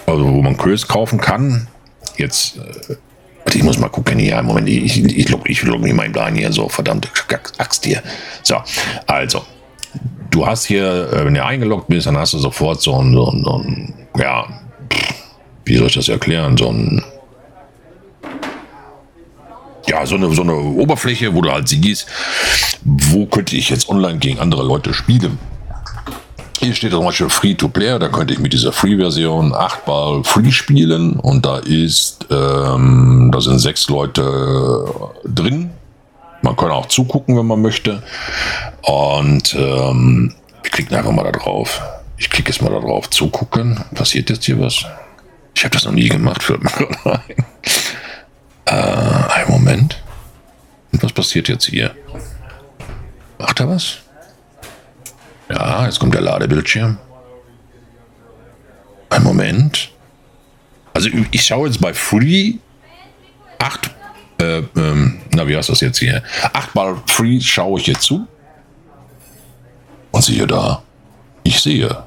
also wo man Kös kaufen kann. Jetzt, äh, ich muss mal gucken hier. Moment, ich, ich, ich log mich mal ein hier. So, verdammte Axt hier. So, also, du hast hier, äh, wenn du eingeloggt bist, dann hast du sofort so ein, so ein, so ein ja, wie soll ich das erklären? So ein, ja, so eine, so eine Oberfläche, wo du halt siehst, wo könnte ich jetzt online gegen andere Leute spielen. Hier steht zum Beispiel Free to Play, da könnte ich mit dieser Free-Version 8 Ball Free spielen und da ist, ähm, da sind sechs Leute drin. Man kann auch zugucken, wenn man möchte. Und ähm, wir klicken einfach mal da drauf. Ich klicke jetzt mal da drauf, zugucken. Passiert jetzt hier was? Ich habe das noch nie gemacht, fällt mir. Äh, einen Moment. Was passiert jetzt hier? Macht er was? Ja, jetzt kommt der Ladebildschirm. Ein Moment. Also ich schaue jetzt bei Free 8, äh, ähm, na wie heißt das jetzt hier? 8 mal Free schaue ich jetzt zu. Und siehe da, ich sehe.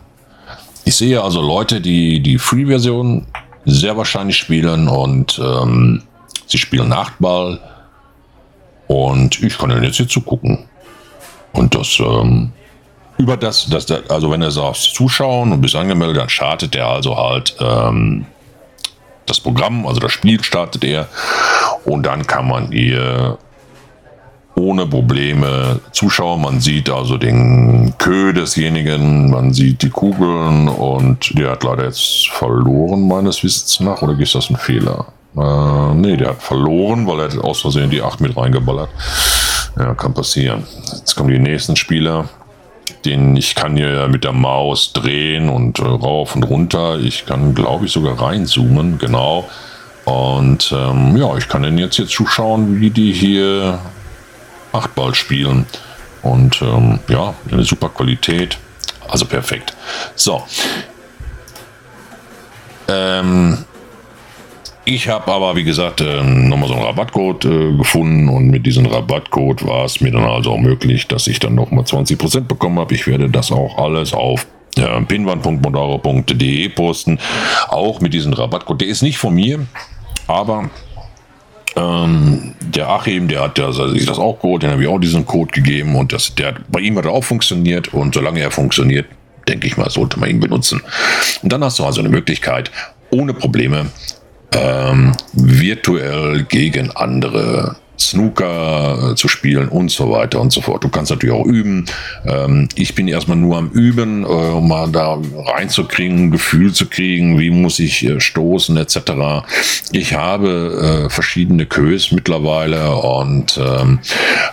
Ich sehe also Leute, die die Free-Version sehr wahrscheinlich spielen und ähm, sie spielen 8 Ball. Und ich kann dann jetzt hier zugucken. Und das ähm, über das, das, also wenn er sagst Zuschauen und bist angemeldet, dann startet er also halt ähm, das Programm, also das Spiel startet er und dann kann man ihr ohne Probleme zuschauen. Man sieht also den Kö desjenigen, man sieht die Kugeln und der hat leider jetzt verloren, meines Wissens nach, oder ist das ein Fehler? Äh, nee, der hat verloren, weil er aus Versehen die 8 mit reingeballert. Ja, kann passieren. Jetzt kommen die nächsten Spieler den ich kann hier mit der Maus drehen und äh, rauf und runter. Ich kann, glaube ich, sogar reinzoomen, genau. Und ähm, ja, ich kann den jetzt hier zuschauen, wie die hier Achtball spielen. Und ähm, ja, eine super Qualität. Also perfekt. So. Ähm, Ich habe aber, wie gesagt, äh, nochmal so einen Rabattcode äh, gefunden und mit diesem Rabattcode war es mir dann also auch möglich, dass ich dann nochmal 20% bekommen habe. Ich werde das auch alles auf pinwand.modaro.de posten, auch mit diesem Rabattcode. Der ist nicht von mir, aber ähm, der Achim, der hat sich das auch geholt, den habe ich auch diesen Code gegeben und das, der, bei ihm hat er auch funktioniert und solange er funktioniert, denke ich mal, sollte man ihn benutzen. Und dann hast du also eine Möglichkeit, ohne Probleme ähm, virtuell gegen andere Snooker äh, zu spielen und so weiter und so fort. Du kannst natürlich auch üben. Ähm, ich bin erstmal nur am Üben, äh, um mal da reinzukriegen, ein Gefühl zu kriegen, wie muss ich äh, stoßen etc. Ich habe verschiedene Kös mittlerweile und ähm,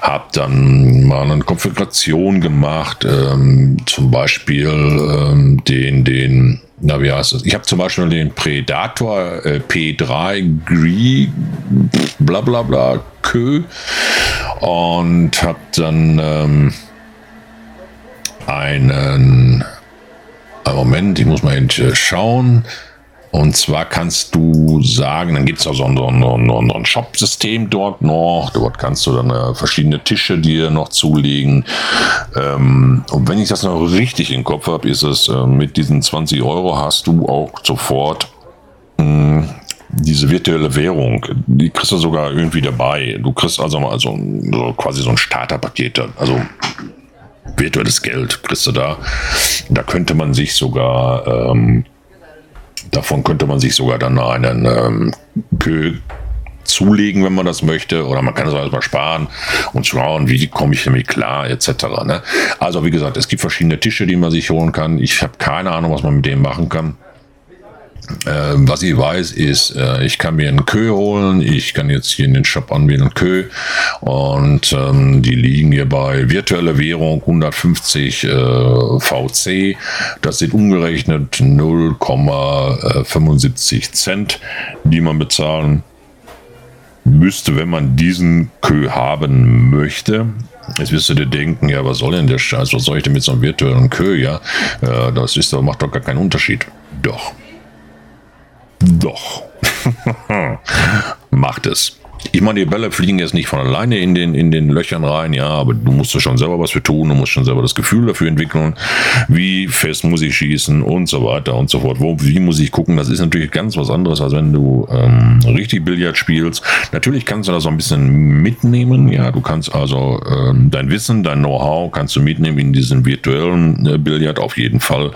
habe dann mal eine Konfiguration gemacht, ähm, zum Beispiel den, den na, wie heißt das? Ich habe zum Beispiel den Predator äh, P3 Gree, bla bla bla, Kö und habe dann ähm, einen, einen Moment, ich muss mal schauen. Und zwar kannst du sagen, dann gibt es also so ein, ein, ein Shop-System dort noch. Dort kannst du dann äh, verschiedene Tische dir noch zulegen. Ähm, und wenn ich das noch richtig im Kopf habe, ist es äh, mit diesen 20 Euro hast du auch sofort hm, diese virtuelle Währung, die kriegst du sogar irgendwie dabei. Du kriegst also mal so, so quasi so ein Starterpaket, also virtuelles Geld kriegst du da. Da könnte man sich sogar ähm, Davon könnte man sich sogar dann einen ähm, Kö zulegen, wenn man das möchte, oder man kann es auch mal sparen und schauen, wie komme ich damit klar, etc. Ne? Also wie gesagt, es gibt verschiedene Tische, die man sich holen kann. Ich habe keine Ahnung, was man mit denen machen kann. Äh, was ich weiß, ist, äh, ich kann mir einen Kö holen. Ich kann jetzt hier in den Shop anwählen Kö. Und ähm, die liegen hier bei virtuelle Währung 150 äh, VC. Das sind umgerechnet 0,75 Cent, die man bezahlen müsste, wenn man diesen Kö haben möchte. Jetzt wirst du dir denken, ja, was soll denn der Scheiß? Was soll ich denn mit so einem virtuellen Kö? Ja, äh, das ist, macht doch gar keinen Unterschied. Doch. Doch. Macht es. Ich meine, die Bälle fliegen jetzt nicht von alleine in den, in den Löchern rein, ja, aber du musst schon selber was für tun, du musst schon selber das Gefühl dafür entwickeln, wie fest muss ich schießen und so weiter und so fort. Wo, wie muss ich gucken? Das ist natürlich ganz was anderes, als wenn du ähm, richtig Billard spielst. Natürlich kannst du das so ein bisschen mitnehmen, ja, du kannst also ähm, dein Wissen, dein Know-how kannst du mitnehmen in diesen virtuellen äh, Billard auf jeden Fall,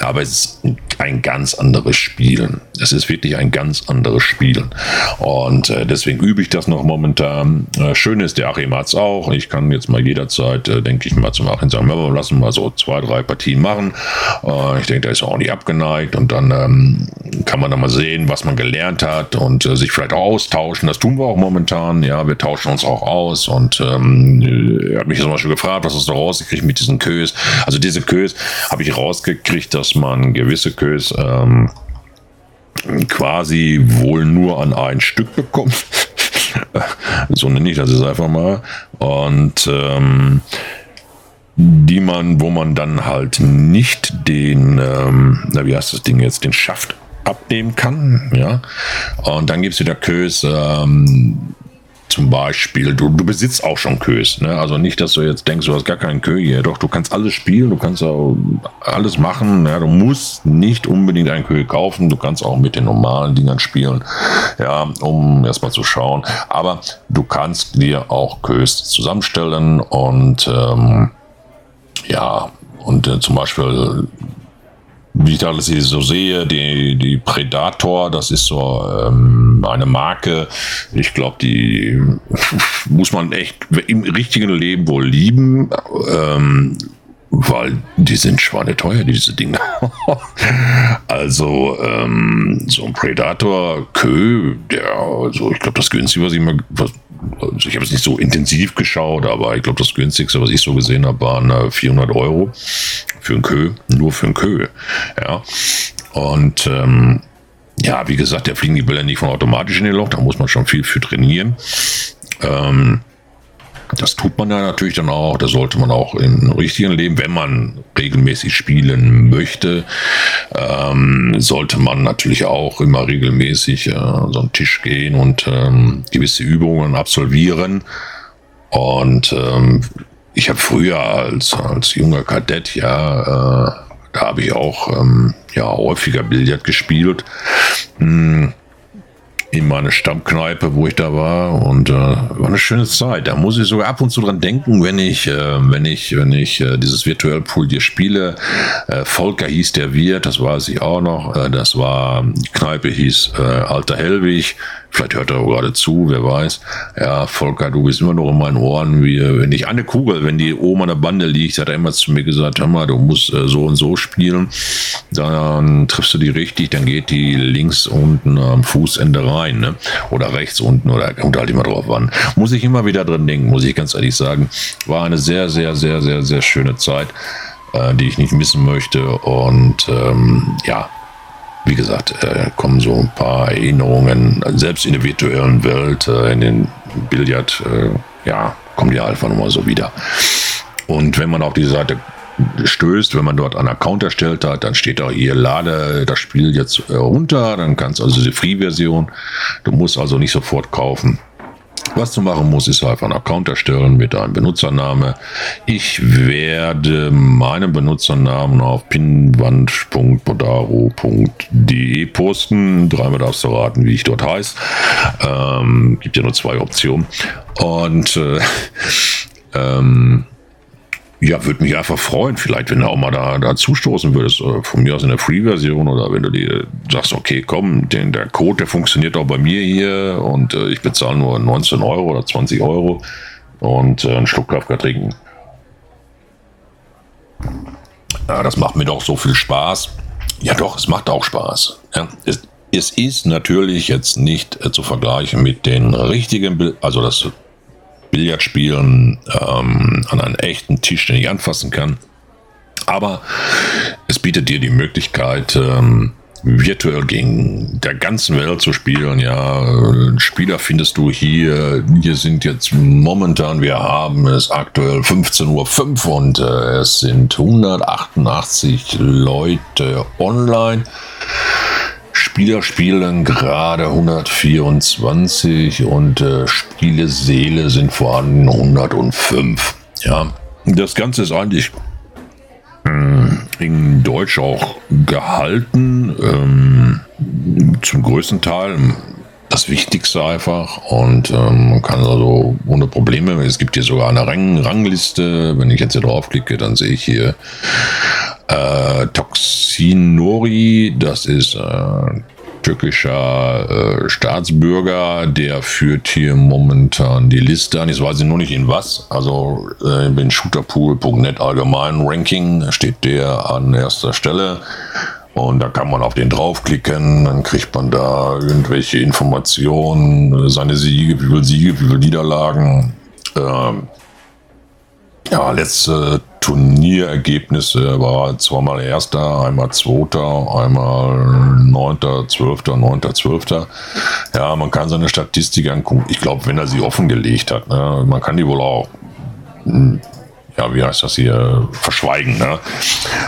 aber es ist ein ganz anderes Spielen. Es ist wirklich ein ganz anderes Spielen und äh, deswegen übe ich das noch momentan. Äh, schön ist, der Achim hat es auch. Ich kann jetzt mal jederzeit, äh, denke ich mal, zum Achim sagen, wir lassen mal so zwei, drei Partien machen. Äh, ich denke, da ist er auch nicht abgeneigt und dann ähm, kann man dann mal sehen, was man gelernt hat und äh, sich vielleicht auch austauschen. Das tun wir auch momentan. Ja, wir tauschen uns auch aus und ähm, er hat mich zum Beispiel gefragt, was hast du rausgekriegt mit diesen Kös? Also diese Kös habe ich rausgekriegt, dass man gewisse Kös ähm, quasi wohl nur an ein Stück bekommt. so nenne ich das jetzt einfach mal. Und ähm, die man, wo man dann halt nicht den, ähm, na, wie heißt das Ding jetzt, den Schaft abnehmen kann, ja. Und dann gibt es wieder Kös, ähm, zum Beispiel, du, du besitzt auch schon Kös. Ne? Also nicht, dass du jetzt denkst, du hast gar keinen Kö hier. Doch, du kannst alles spielen, du kannst auch alles machen. Ja? Du musst nicht unbedingt einen Kö kaufen. Du kannst auch mit den normalen Dingern spielen, ja, um erstmal zu schauen. Aber du kannst dir auch Kös zusammenstellen und ähm, ja, und äh, zum Beispiel wie ich alles so sehe, die, die Predator, das ist so ähm, eine Marke, ich glaube, die muss man echt im richtigen Leben wohl lieben, ähm, weil die sind schweineteuer, diese Dinge. also ähm, so ein Predator Kö, der, also ich glaube, das günstigste, was ich mal, was, ich habe es nicht so intensiv geschaut, aber ich glaube, das günstigste, was ich so gesehen habe, waren 400 äh, Euro für ein Kö, nur für ein Kö. Ja. Und ähm, ja, wie gesagt, der fliegen die Bälle nicht von automatisch in den Loch, da muss man schon viel für trainieren. Ähm, Das tut man ja natürlich dann auch. Das sollte man auch im richtigen Leben, wenn man regelmäßig spielen möchte, ähm, sollte man natürlich auch immer regelmäßig äh, so einen Tisch gehen und ähm, gewisse Übungen absolvieren. Und ähm, ich habe früher als, als junger Kadett, ja, äh, da habe ich auch ähm, ja, häufiger Billard gespielt. Hm in meine Stammkneipe, wo ich da war und äh, war eine schöne Zeit. Da muss ich sogar ab und zu dran denken, wenn ich, äh, wenn ich, wenn ich äh, dieses Virtual Pool hier spiele. Äh, Volker hieß der Wirt, das weiß ich auch noch. Äh, das war die Kneipe hieß äh, Alter Hellwig. Vielleicht hört er gerade zu, wer weiß. Ja, Volker, du bist immer noch in meinen Ohren. Wie, wenn ich eine Kugel, wenn die oben an der Bande liegt, hat er immer zu mir gesagt, hör mal, du musst äh, so und so spielen. Dann triffst du die richtig, dann geht die links unten am Fußende rein, ne? Oder rechts unten oder kommt halt immer drauf an. Muss ich immer wieder dran denken, muss ich ganz ehrlich sagen. War eine sehr, sehr, sehr, sehr, sehr schöne Zeit, äh, die ich nicht missen möchte. Und ähm, ja, wie gesagt, äh, kommen so ein paar Erinnerungen, selbst in der virtuellen Welt, äh, in den Billard, äh, ja, kommen die einfach nochmal so wieder. Und wenn man auf die Seite stößt, wenn man dort einen Account erstellt hat, dann steht auch hier, lade das Spiel jetzt äh, runter, dann kannst du also die Free-Version, du musst also nicht sofort kaufen. Was du machen musst, ist einfach einen Account erstellen mit einem Benutzername. Ich werde meinen Benutzernamen auf pinwand.podaro.de posten. Dreimal darfst du raten, wie ich dort heiße. Ähm, gibt ja nur zwei Optionen. Und äh, ähm, ja, würde mich einfach freuen, vielleicht, wenn du auch mal da, da zustoßen würdest, äh, von mir aus in der Free-Version oder wenn du dir sagst, okay, komm, den, der Code, der funktioniert auch bei mir hier und äh, ich bezahle nur 19 Euro oder 20 Euro und äh, einen Schluck Kaffee trinken. Ja, das macht mir doch so viel Spaß. Ja, doch, es macht auch Spaß. Ja, es, es ist natürlich jetzt nicht äh, zu vergleichen mit den richtigen, also das Billardspielen ähm, an einen echten Tisch, den ich anfassen kann. Aber es bietet dir die Möglichkeit, ähm, virtuell gegen der ganzen Welt zu spielen. Ja, Spieler findest du hier. Hier sind jetzt momentan, wir haben es aktuell 15.05 Uhr und äh, es sind 188 Leute online. Spieler spielen gerade 124 und äh, Spieleseele sind vorhanden 105. Ja, das Ganze ist eigentlich hm, in Deutsch auch gehalten, ähm, zum größten Teil. Das Wichtigste einfach und ähm, man kann also ohne Probleme, es gibt hier sogar eine Rang Rangliste, wenn ich jetzt hier draufklicke, dann sehe ich hier äh, Toxinori, das ist äh, türkischer äh, Staatsbürger, der führt hier momentan die Liste an. Jetzt weiß ich nur nicht in was. Also äh, in shooterpool.net allgemein Ranking steht der an erster Stelle. Und da kann man auf den draufklicken, dann kriegt man da irgendwelche Informationen, seine Siege, wie viele Siege, wie viele Niederlagen. Ähm, ja, letzte Turnierergebnisse war zweimal Erster, einmal Zweiter, einmal Neunter, Zwölfter, Neunter, Zwölfter. Ja, man kann seine Statistik angucken. Ich glaube, wenn er sie offengelegt hat, ne, man kann die wohl auch, hm, ja, wie heißt das hier, verschweigen. Ne?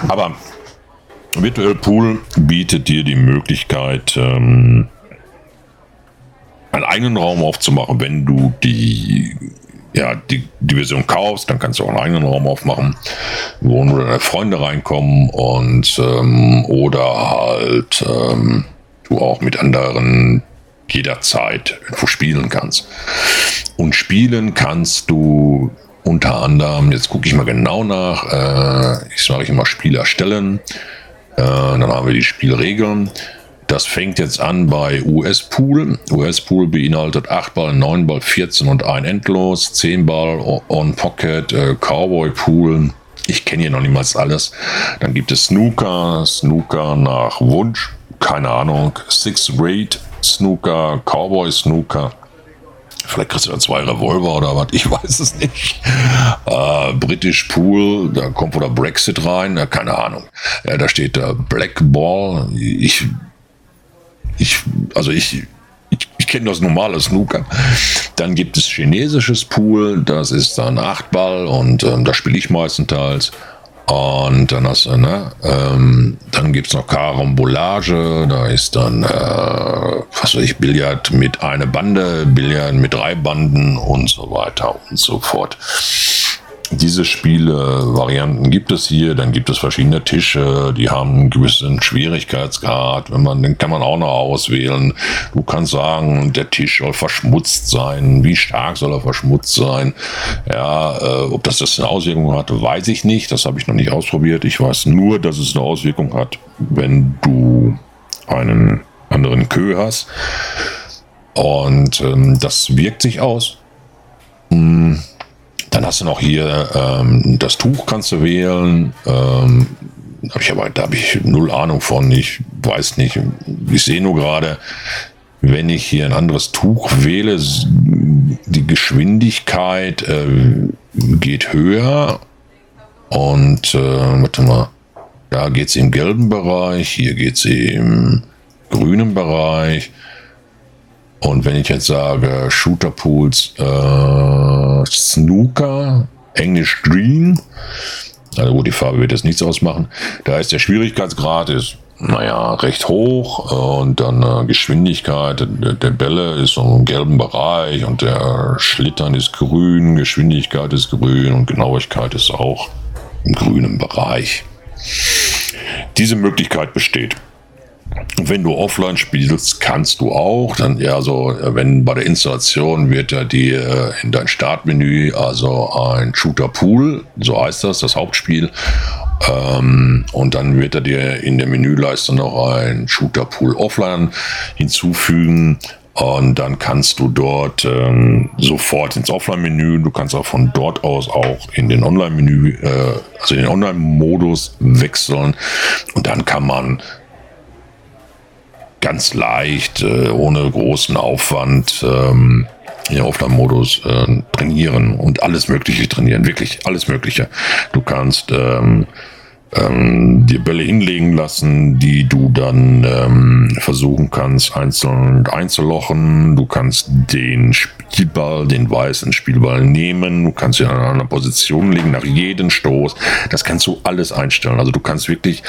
Aber Virtual Pool bietet dir die Möglichkeit, ähm, einen eigenen Raum aufzumachen, wenn du die ja, die, die Version kaufst, dann kannst du auch einen eigenen Raum aufmachen, wo nur deine Freunde reinkommen und ähm, oder halt ähm, du auch mit anderen jederzeit irgendwo spielen kannst. Und spielen kannst du unter anderem, jetzt gucke ich mal genau nach, äh, ich sage immer Spiel erstellen, äh, dann haben wir die Spielregeln. Das fängt jetzt an bei US-Pool. US-Pool beinhaltet 8 Ball, 9 Ball, 14 und ein Endlos, 10 Ball on Pocket, äh, Cowboy-Pool. Ich kenne hier noch niemals alles. Dann gibt es Snooker, Snooker nach Wunsch, keine Ahnung, Six Rate, Snooker, Cowboy Snooker. Vielleicht kriegst du da zwei Revolver oder was, ich weiß es nicht. Äh, British Pool, da kommt wohl der Brexit rein, äh, keine Ahnung. Ja, da steht äh, Black Ball. Ich ich, also ich ich, ich kenne das normale Snooker. Dann gibt es chinesisches Pool, das ist dann Achtball und ähm, da spiele ich meistenteils. Und dann hast du, ne, ähm, dann gibt es noch Karambolage, da ist dann, äh, was weiß ich, Billard mit einer Bande, Billard mit drei Banden und so weiter und so fort diese Spiele-Varianten gibt es hier. Dann gibt es verschiedene Tische, die haben einen gewissen Schwierigkeitsgrad. Wenn man, den kann man auch noch auswählen. Du kannst sagen, der Tisch soll verschmutzt sein. Wie stark soll er verschmutzt sein? Ja, äh, ob das das eine Auswirkung hat, weiß ich nicht. Das habe ich noch nicht ausprobiert. Ich weiß nur, dass es eine Auswirkung hat, wenn du einen anderen Kö hast. Und ähm, das wirkt sich aus. Hm dann hast du noch hier ähm, das Tuch kannst du wählen. Ähm, hab ich aber, da habe ich null Ahnung von. Ich weiß nicht. Ich sehe nur gerade, wenn ich hier ein anderes Tuch wähle, die Geschwindigkeit äh, geht höher. Und äh, warte mal, da geht sie im gelben Bereich, hier geht sie im grünen Bereich. Und wenn ich jetzt sage Shooterpools, äh, Snooker, Englisch Green, also gut, die Farbe wird jetzt nichts ausmachen. Da ist der Schwierigkeitsgrad ist, naja, recht hoch und dann äh, Geschwindigkeit der, der Bälle ist so im gelben Bereich und der Schlittern ist grün, Geschwindigkeit ist grün und Genauigkeit ist auch im grünen Bereich. Diese Möglichkeit besteht. Wenn du offline spielst, kannst du auch. Dann ja, so wenn bei der Installation wird ja die äh, in dein Startmenü also ein Shooter Pool, so heißt das, das Hauptspiel. Ähm, und dann wird er dir in der Menüleiste noch ein Shooter Pool Offline hinzufügen. Und dann kannst du dort ähm, sofort ins Offline-Menü, du kannst auch von dort aus auch in den Online-Menü, äh, also in den Online-Modus wechseln. Und dann kann man ganz leicht, äh, ohne großen Aufwand ähm, im Offline-Modus äh, trainieren und alles Mögliche trainieren, wirklich alles Mögliche. Du kannst ähm, ähm, die Bälle hinlegen lassen, die du dann ähm, versuchen kannst einzeln einzulochen. Du kannst den Spielball, den weißen Spielball nehmen. Du kannst ihn an einer Position legen nach jedem Stoß. Das kannst du alles einstellen. Also du kannst wirklich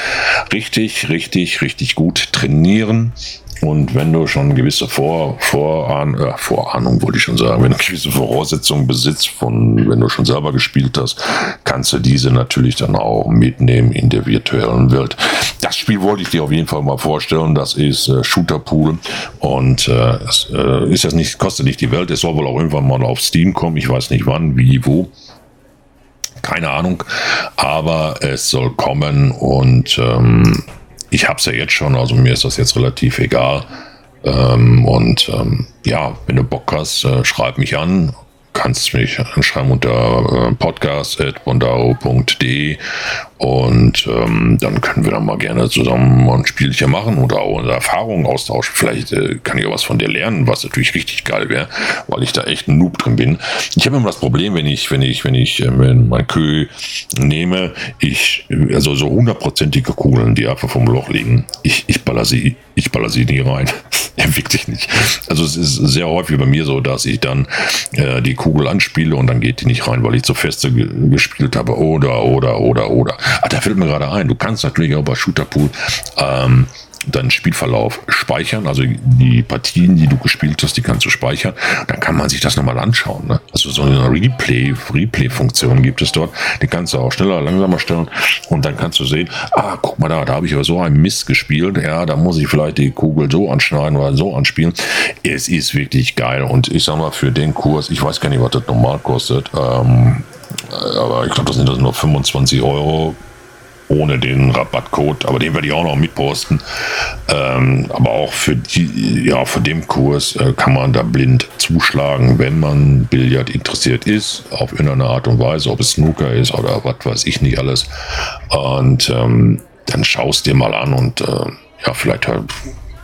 richtig, richtig, richtig gut trainieren. Und wenn du schon gewisse Vor, Vorahn, äh, Vorahnung, wollte ich schon sagen, wenn du gewisse Voraussetzungen besitzt, von wenn du schon selber gespielt hast, kannst du diese natürlich dann auch mitnehmen in der virtuellen Welt. Das Spiel wollte ich dir auf jeden Fall mal vorstellen. Das ist äh, Shooter Pool und äh, es äh, ist jetzt nicht, kostet nicht die Welt. Es soll wohl auch irgendwann mal auf Steam kommen. Ich weiß nicht wann, wie, wo keine Ahnung, aber es soll kommen und ähm, ich habe es ja jetzt schon, also mir ist das jetzt relativ egal. Ähm, und ähm, ja, wenn du Bock hast, äh, schreib mich an kannst mich anschreiben unter äh, podcast.bondaro.de und ähm, dann können wir dann mal gerne zusammen ein Spielchen machen oder auch unsere Erfahrungen austauschen. Vielleicht äh, kann ich auch was von dir lernen, was natürlich richtig geil wäre, weil ich da echt ein Noob drin bin. Ich habe immer das Problem, wenn ich, wenn ich, wenn ich äh, mein Kö nehme, ich, also so hundertprozentige Kugeln, die einfach vom Loch liegen, ich, ich baller sie, ich baller sie nie rein. ja, wirklich nicht. Also es ist sehr häufig bei mir so, dass ich dann äh, die Kugel anspiele und dann geht die nicht rein, weil ich zu feste gespielt habe. Oder, oder, oder, oder. Ah, da fällt mir gerade ein, du kannst natürlich auch bei Shooterpool ähm, deinen Spielverlauf speichern, also die Partien, die du gespielt hast, die kannst du speichern. Dann kann man sich das nochmal anschauen. Ne? Also so eine Replay, Replay-Funktion gibt es dort. Die kannst du auch schneller, langsamer stellen und dann kannst du sehen, ah, guck mal da, da habe ich aber so einen Mist gespielt. Ja, da muss ich vielleicht die Kugel so anschneiden oder so anspielen. Es ist wirklich geil und ich sag mal, für den Kurs, ich weiß gar nicht, was das normal kostet, ähm, aber ich glaube, das sind das nur 25 Euro ohne den Rabattcode, aber den werde ich auch noch mitposten. Ähm, aber auch für die, ja, für den Kurs äh, kann man da blind zuschlagen, wenn man Billard interessiert ist, auf irgendeine Art und Weise, ob es Snooker ist oder was weiß ich nicht alles. Und ähm, dann schaust dir mal an und äh, ja, vielleicht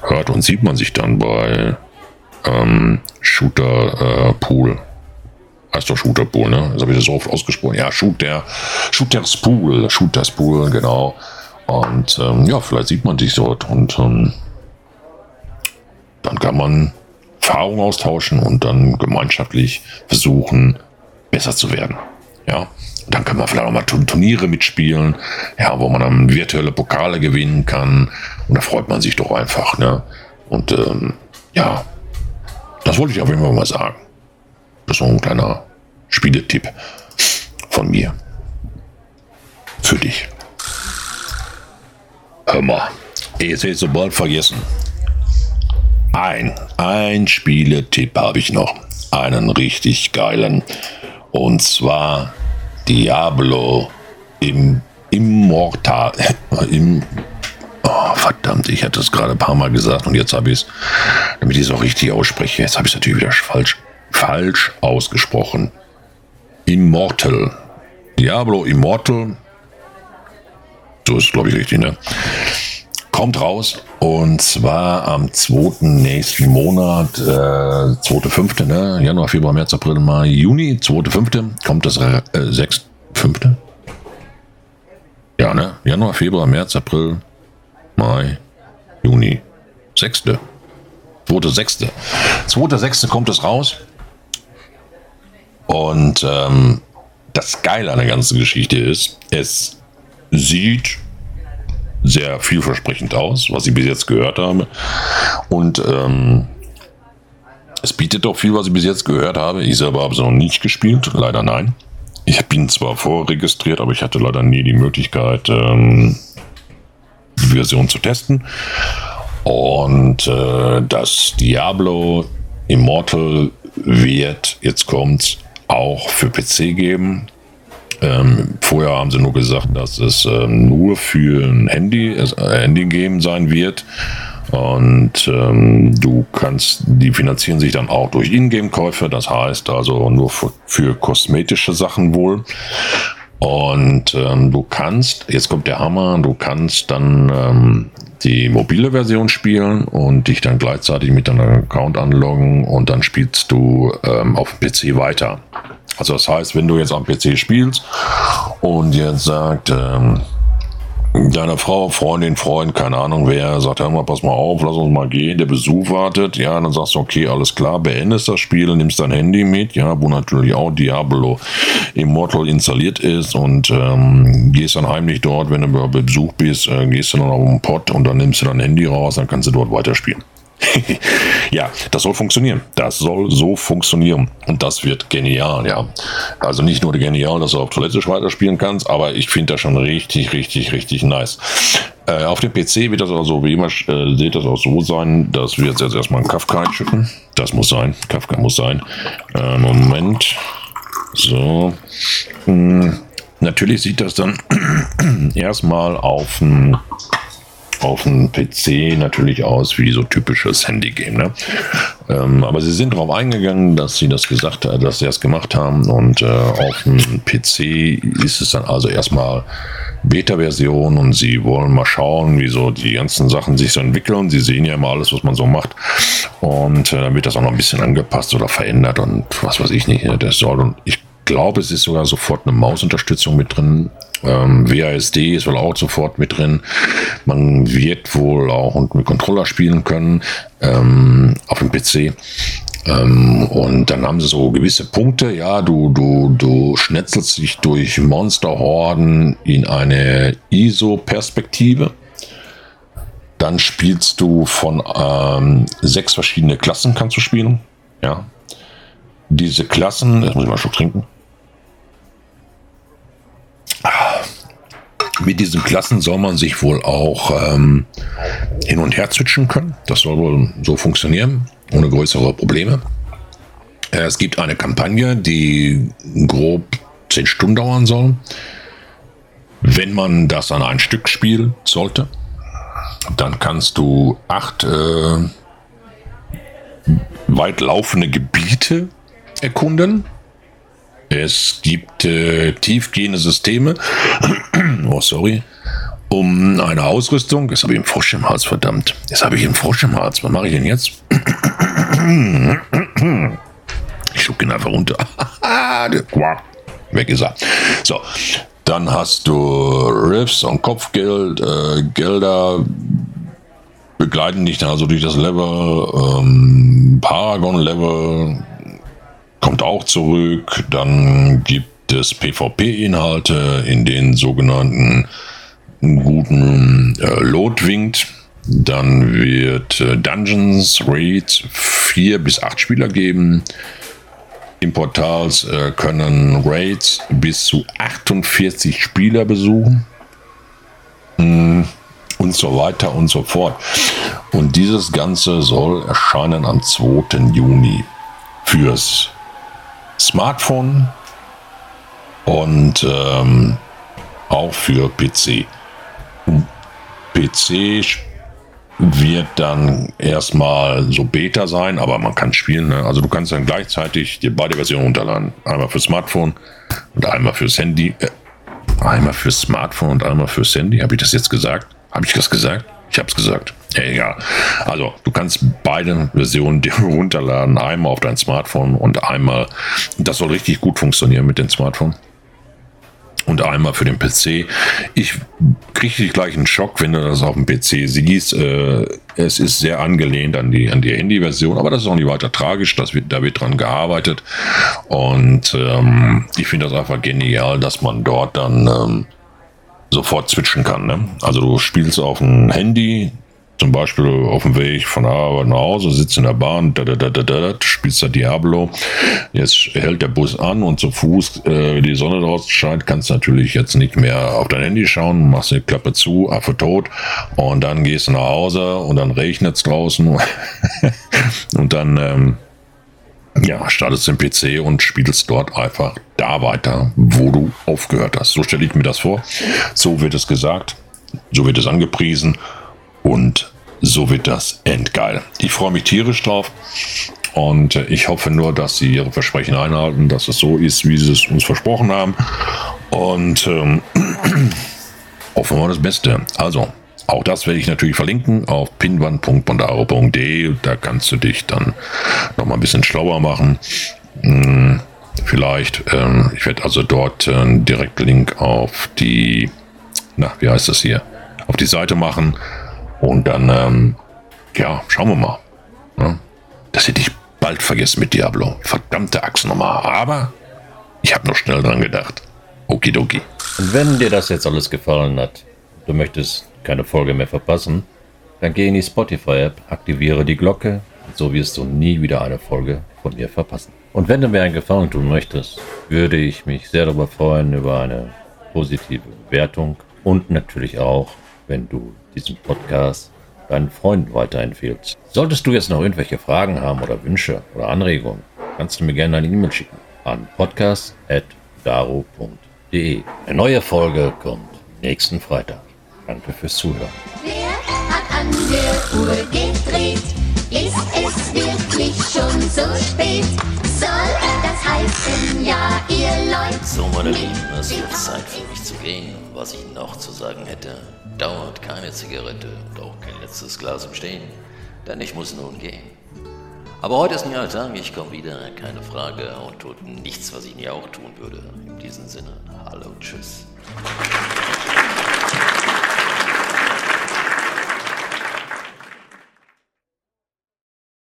hört und sieht man sich dann bei ähm, Shooter äh, Pool heißt doch Shooter Pool, ne? Das habe ich so oft ausgesprochen. Ja, Shooter, Shooters Pool, Shooters Pool, genau. Und ähm, ja, vielleicht sieht man sich dort und ähm, dann kann man Erfahrung austauschen und dann gemeinschaftlich versuchen, besser zu werden. Ja, dann können wir vielleicht auch mal Turniere mitspielen, ja, wo man dann virtuelle Pokale gewinnen kann. Und da freut man sich doch einfach. Ne? Und ähm, ja, das wollte ich auf jeden Fall mal sagen. Das ist so ein kleiner Spieletipp von mir. Für dich. Hör mal, jetzt hätte ich bald vergessen. Ein, ein Spieletipp habe ich noch. Einen richtig geilen. Und zwar Diablo im Immortal. Im, oh, verdammt, ich hatte es gerade ein paar Mal gesagt und jetzt habe ich es, damit ich es auch richtig ausspreche, jetzt habe ich es natürlich wieder falsch, falsch ausgesprochen. Immortal. Diablo Immortal. So ist glaube ich, richtig, ne? Kommt raus und zwar am 2. nächsten Monat, äh, 2.5., ne? Januar, Februar, März, April, Mai, Juni, 2.5. kommt das äh, 6. 5. Ja, ne? Januar, Februar, März, April, Mai, Juni, 6. 2.6. 2.6. kommt es raus. Und ähm, das Geile an der ganzen Geschichte ist, es sieht sehr vielversprechend aus, was ich bis jetzt gehört habe. Und ähm, es bietet doch viel, was ich bis jetzt gehört habe. Ich selber habe es noch nicht gespielt, leider nein. Ich bin zwar vorregistriert, aber ich hatte leider nie die Möglichkeit, ähm, die Version zu testen. Und äh, das Diablo Immortal wird, jetzt kommt auch für PC geben. Ähm, vorher haben sie nur gesagt, dass es ähm, nur für ein Handy, äh, Handy geben sein wird. Und ähm, du kannst, die finanzieren sich dann auch durch Ingame-Käufe, das heißt also nur für, für kosmetische Sachen wohl. Und ähm, du kannst, jetzt kommt der Hammer, du kannst dann ähm, die mobile Version spielen und dich dann gleichzeitig mit deinem Account anloggen und dann spielst du ähm, auf dem PC weiter. Also das heißt, wenn du jetzt am PC spielst und jetzt sagt, ähm, deine Frau, Freundin, Freund, keine Ahnung wer, sagt ja mal, pass mal auf, lass uns mal gehen, der Besuch wartet, ja, dann sagst du, okay, alles klar, beendest das Spiel, nimmst dein Handy mit, ja, wo natürlich auch Diablo Immortal installiert ist und ähm, gehst dann heimlich dort, wenn du bei Besuch bist, äh, gehst du dann auf den Pott und dann nimmst du dein Handy raus, dann kannst du dort weiterspielen. ja, das soll funktionieren. Das soll so funktionieren. Und das wird genial, ja. Also nicht nur genial, dass du auf Toilette weiterspielen kannst, aber ich finde das schon richtig, richtig, richtig nice. Äh, auf dem PC wird das also, wie immer äh, seht das auch so sein, dass wir jetzt erstmal einen Kafka einschütten. Das muss sein. Kafka muss sein. Äh, Moment. So. Hm. Natürlich sieht das dann erstmal auf dem auf dem PC natürlich aus wie so typisches Handy-Game. Ne? Ähm, aber sie sind darauf eingegangen, dass sie das gesagt haben, dass sie das gemacht haben und äh, auf dem PC ist es dann also erstmal Beta-Version und sie wollen mal schauen, wie so die ganzen Sachen sich so entwickeln. Sie sehen ja immer alles, was man so macht und äh, dann wird das auch noch ein bisschen angepasst oder verändert und was weiß ich nicht. Ne? Das soll und ich glaube, es ist sogar sofort eine Mausunterstützung mit drin. Ähm, WASD ist wohl auch sofort mit drin. Man wird wohl auch mit Controller spielen können ähm, auf dem PC. Ähm, und dann haben sie so gewisse Punkte. Ja, du, du, du schnetzelst dich durch Monsterhorden in eine ISO-Perspektive. Dann spielst du von ähm, sechs verschiedene Klassen kannst du spielen. Ja. Diese Klassen, jetzt muss ich mal schon trinken. Mit diesen Klassen soll man sich wohl auch ähm, hin und her switchen können. Das soll wohl so funktionieren, ohne größere Probleme. Äh, es gibt eine Kampagne, die grob 10 Stunden dauern soll. Wenn man das an ein Stück spielen sollte, dann kannst du acht äh, weit laufende Gebiete erkunden es gibt äh, tiefgehende Systeme, oh sorry, um eine Ausrüstung. Jetzt habe ich einen Frosch im Hals, verdammt. Jetzt habe ich einen Frosch im Hals. Was mache ich denn jetzt? Ich schucke ihn einfach runter. Weg ist er. So, dann hast du Riffs und Kopfgeld, äh, Gelder begleiten dich dann also durch das Level. Ähm, Paragon-Level kommt auch zurück. Dann gibt es PvP-Inhalte in den sogenannten guten äh, Lotwinkt. Dann wird äh, Dungeons, Raids, vier bis acht Spieler geben. Im Portal äh, können Raids bis zu 48 Spieler besuchen. Mm, und so weiter und so fort. Und dieses Ganze soll erscheinen am 2. Juni fürs Smartphone und ähm, auch für PC. PC wird dann erstmal so Beta sein, aber man kann spielen. Ne? Also du kannst dann gleichzeitig dir beide Versionen runterladen. Einmal für Smartphone und einmal fürs Handy. Äh, einmal fürs Smartphone und einmal fürs Handy. Habe ich das jetzt gesagt? Habe ich das gesagt? Ich habe es gesagt. Egal. Also, du kannst beide Versionen dir runterladen. Einmal auf dein Smartphone und einmal, das soll richtig gut funktionieren mit dem Smartphone und einmal für den PC. Ich kriege gleich einen Schock, wenn du das auf dem PC siehst. Äh, es ist sehr angelehnt an die, an die Handy-Version, aber das ist auch nicht weiter tragisch. Das wird, da wird dran gearbeitet. Und ähm, ich finde das einfach genial, dass man dort dann ähm, sofort switchen kann. Ne? Also du spielst auf dem Handy, zum Beispiel auf dem Weg von Arbeit nach Hause, sitzt in der Bahn, da, da, da, da, da, spielst da Diablo. Jetzt hält der Bus an und zu Fuß, äh, die Sonne draußen scheint, kannst natürlich jetzt nicht mehr auf dein Handy schauen, machst die Klappe zu, Affe tot und dann gehst du nach Hause und dann regnet es draußen und dann ähm, ja, startest den PC und spielst dort einfach da weiter, wo du aufgehört hast. So stelle ich mir das vor. So wird es gesagt, so wird es angepriesen und so wird das endgeil. Ich freue mich tierisch drauf. Und ich hoffe nur, dass sie ihre Versprechen einhalten, dass es so ist, wie sie es uns versprochen haben. Und ähm, hoffen wir das Beste. Also, auch das werde ich natürlich verlinken auf pinwand.bondaro.de. Da kannst du dich dann noch mal ein bisschen schlauer machen. Hm, vielleicht, ähm, ich werde also dort äh, einen Direktlink auf die, na, wie heißt das hier, auf die Seite machen und dann, ähm, ja, schauen wir mal. Ne? Das hätte ich bald vergessen mit Diablo. Verdammte Axt nochmal. Aber ich habe noch schnell dran gedacht. Okidoki. Und wenn dir das jetzt alles gefallen hat, du möchtest keine Folge mehr verpassen, dann geh in die Spotify-App, aktiviere die Glocke, so wirst du nie wieder eine Folge von mir verpassen. Und wenn du mir einen Gefallen tun möchtest, würde ich mich sehr darüber freuen über eine positive Bewertung und natürlich auch, wenn du diesen Podcast deinen Freunden weiterempfehlst. Solltest du jetzt noch irgendwelche Fragen haben oder Wünsche oder Anregungen, kannst du mir gerne eine E-Mail schicken an podcast.daro.de. Eine neue Folge kommt nächsten Freitag. Danke fürs Zuhören. Wer hat an der Uhr gedreht? Ist es wirklich schon so spät? Soll das heißen, ja, ihr Leute? So, meine Lieben, es wird Zeit für mich zu gehen. Was ich noch zu sagen hätte, dauert keine Zigarette und auch kein letztes Glas im Stehen, denn ich muss nun gehen. Aber heute ist ein neuer Tag, ich komme wieder, keine Frage, und tut nichts, was ich nie auch tun würde. In diesem Sinne, hallo, tschüss.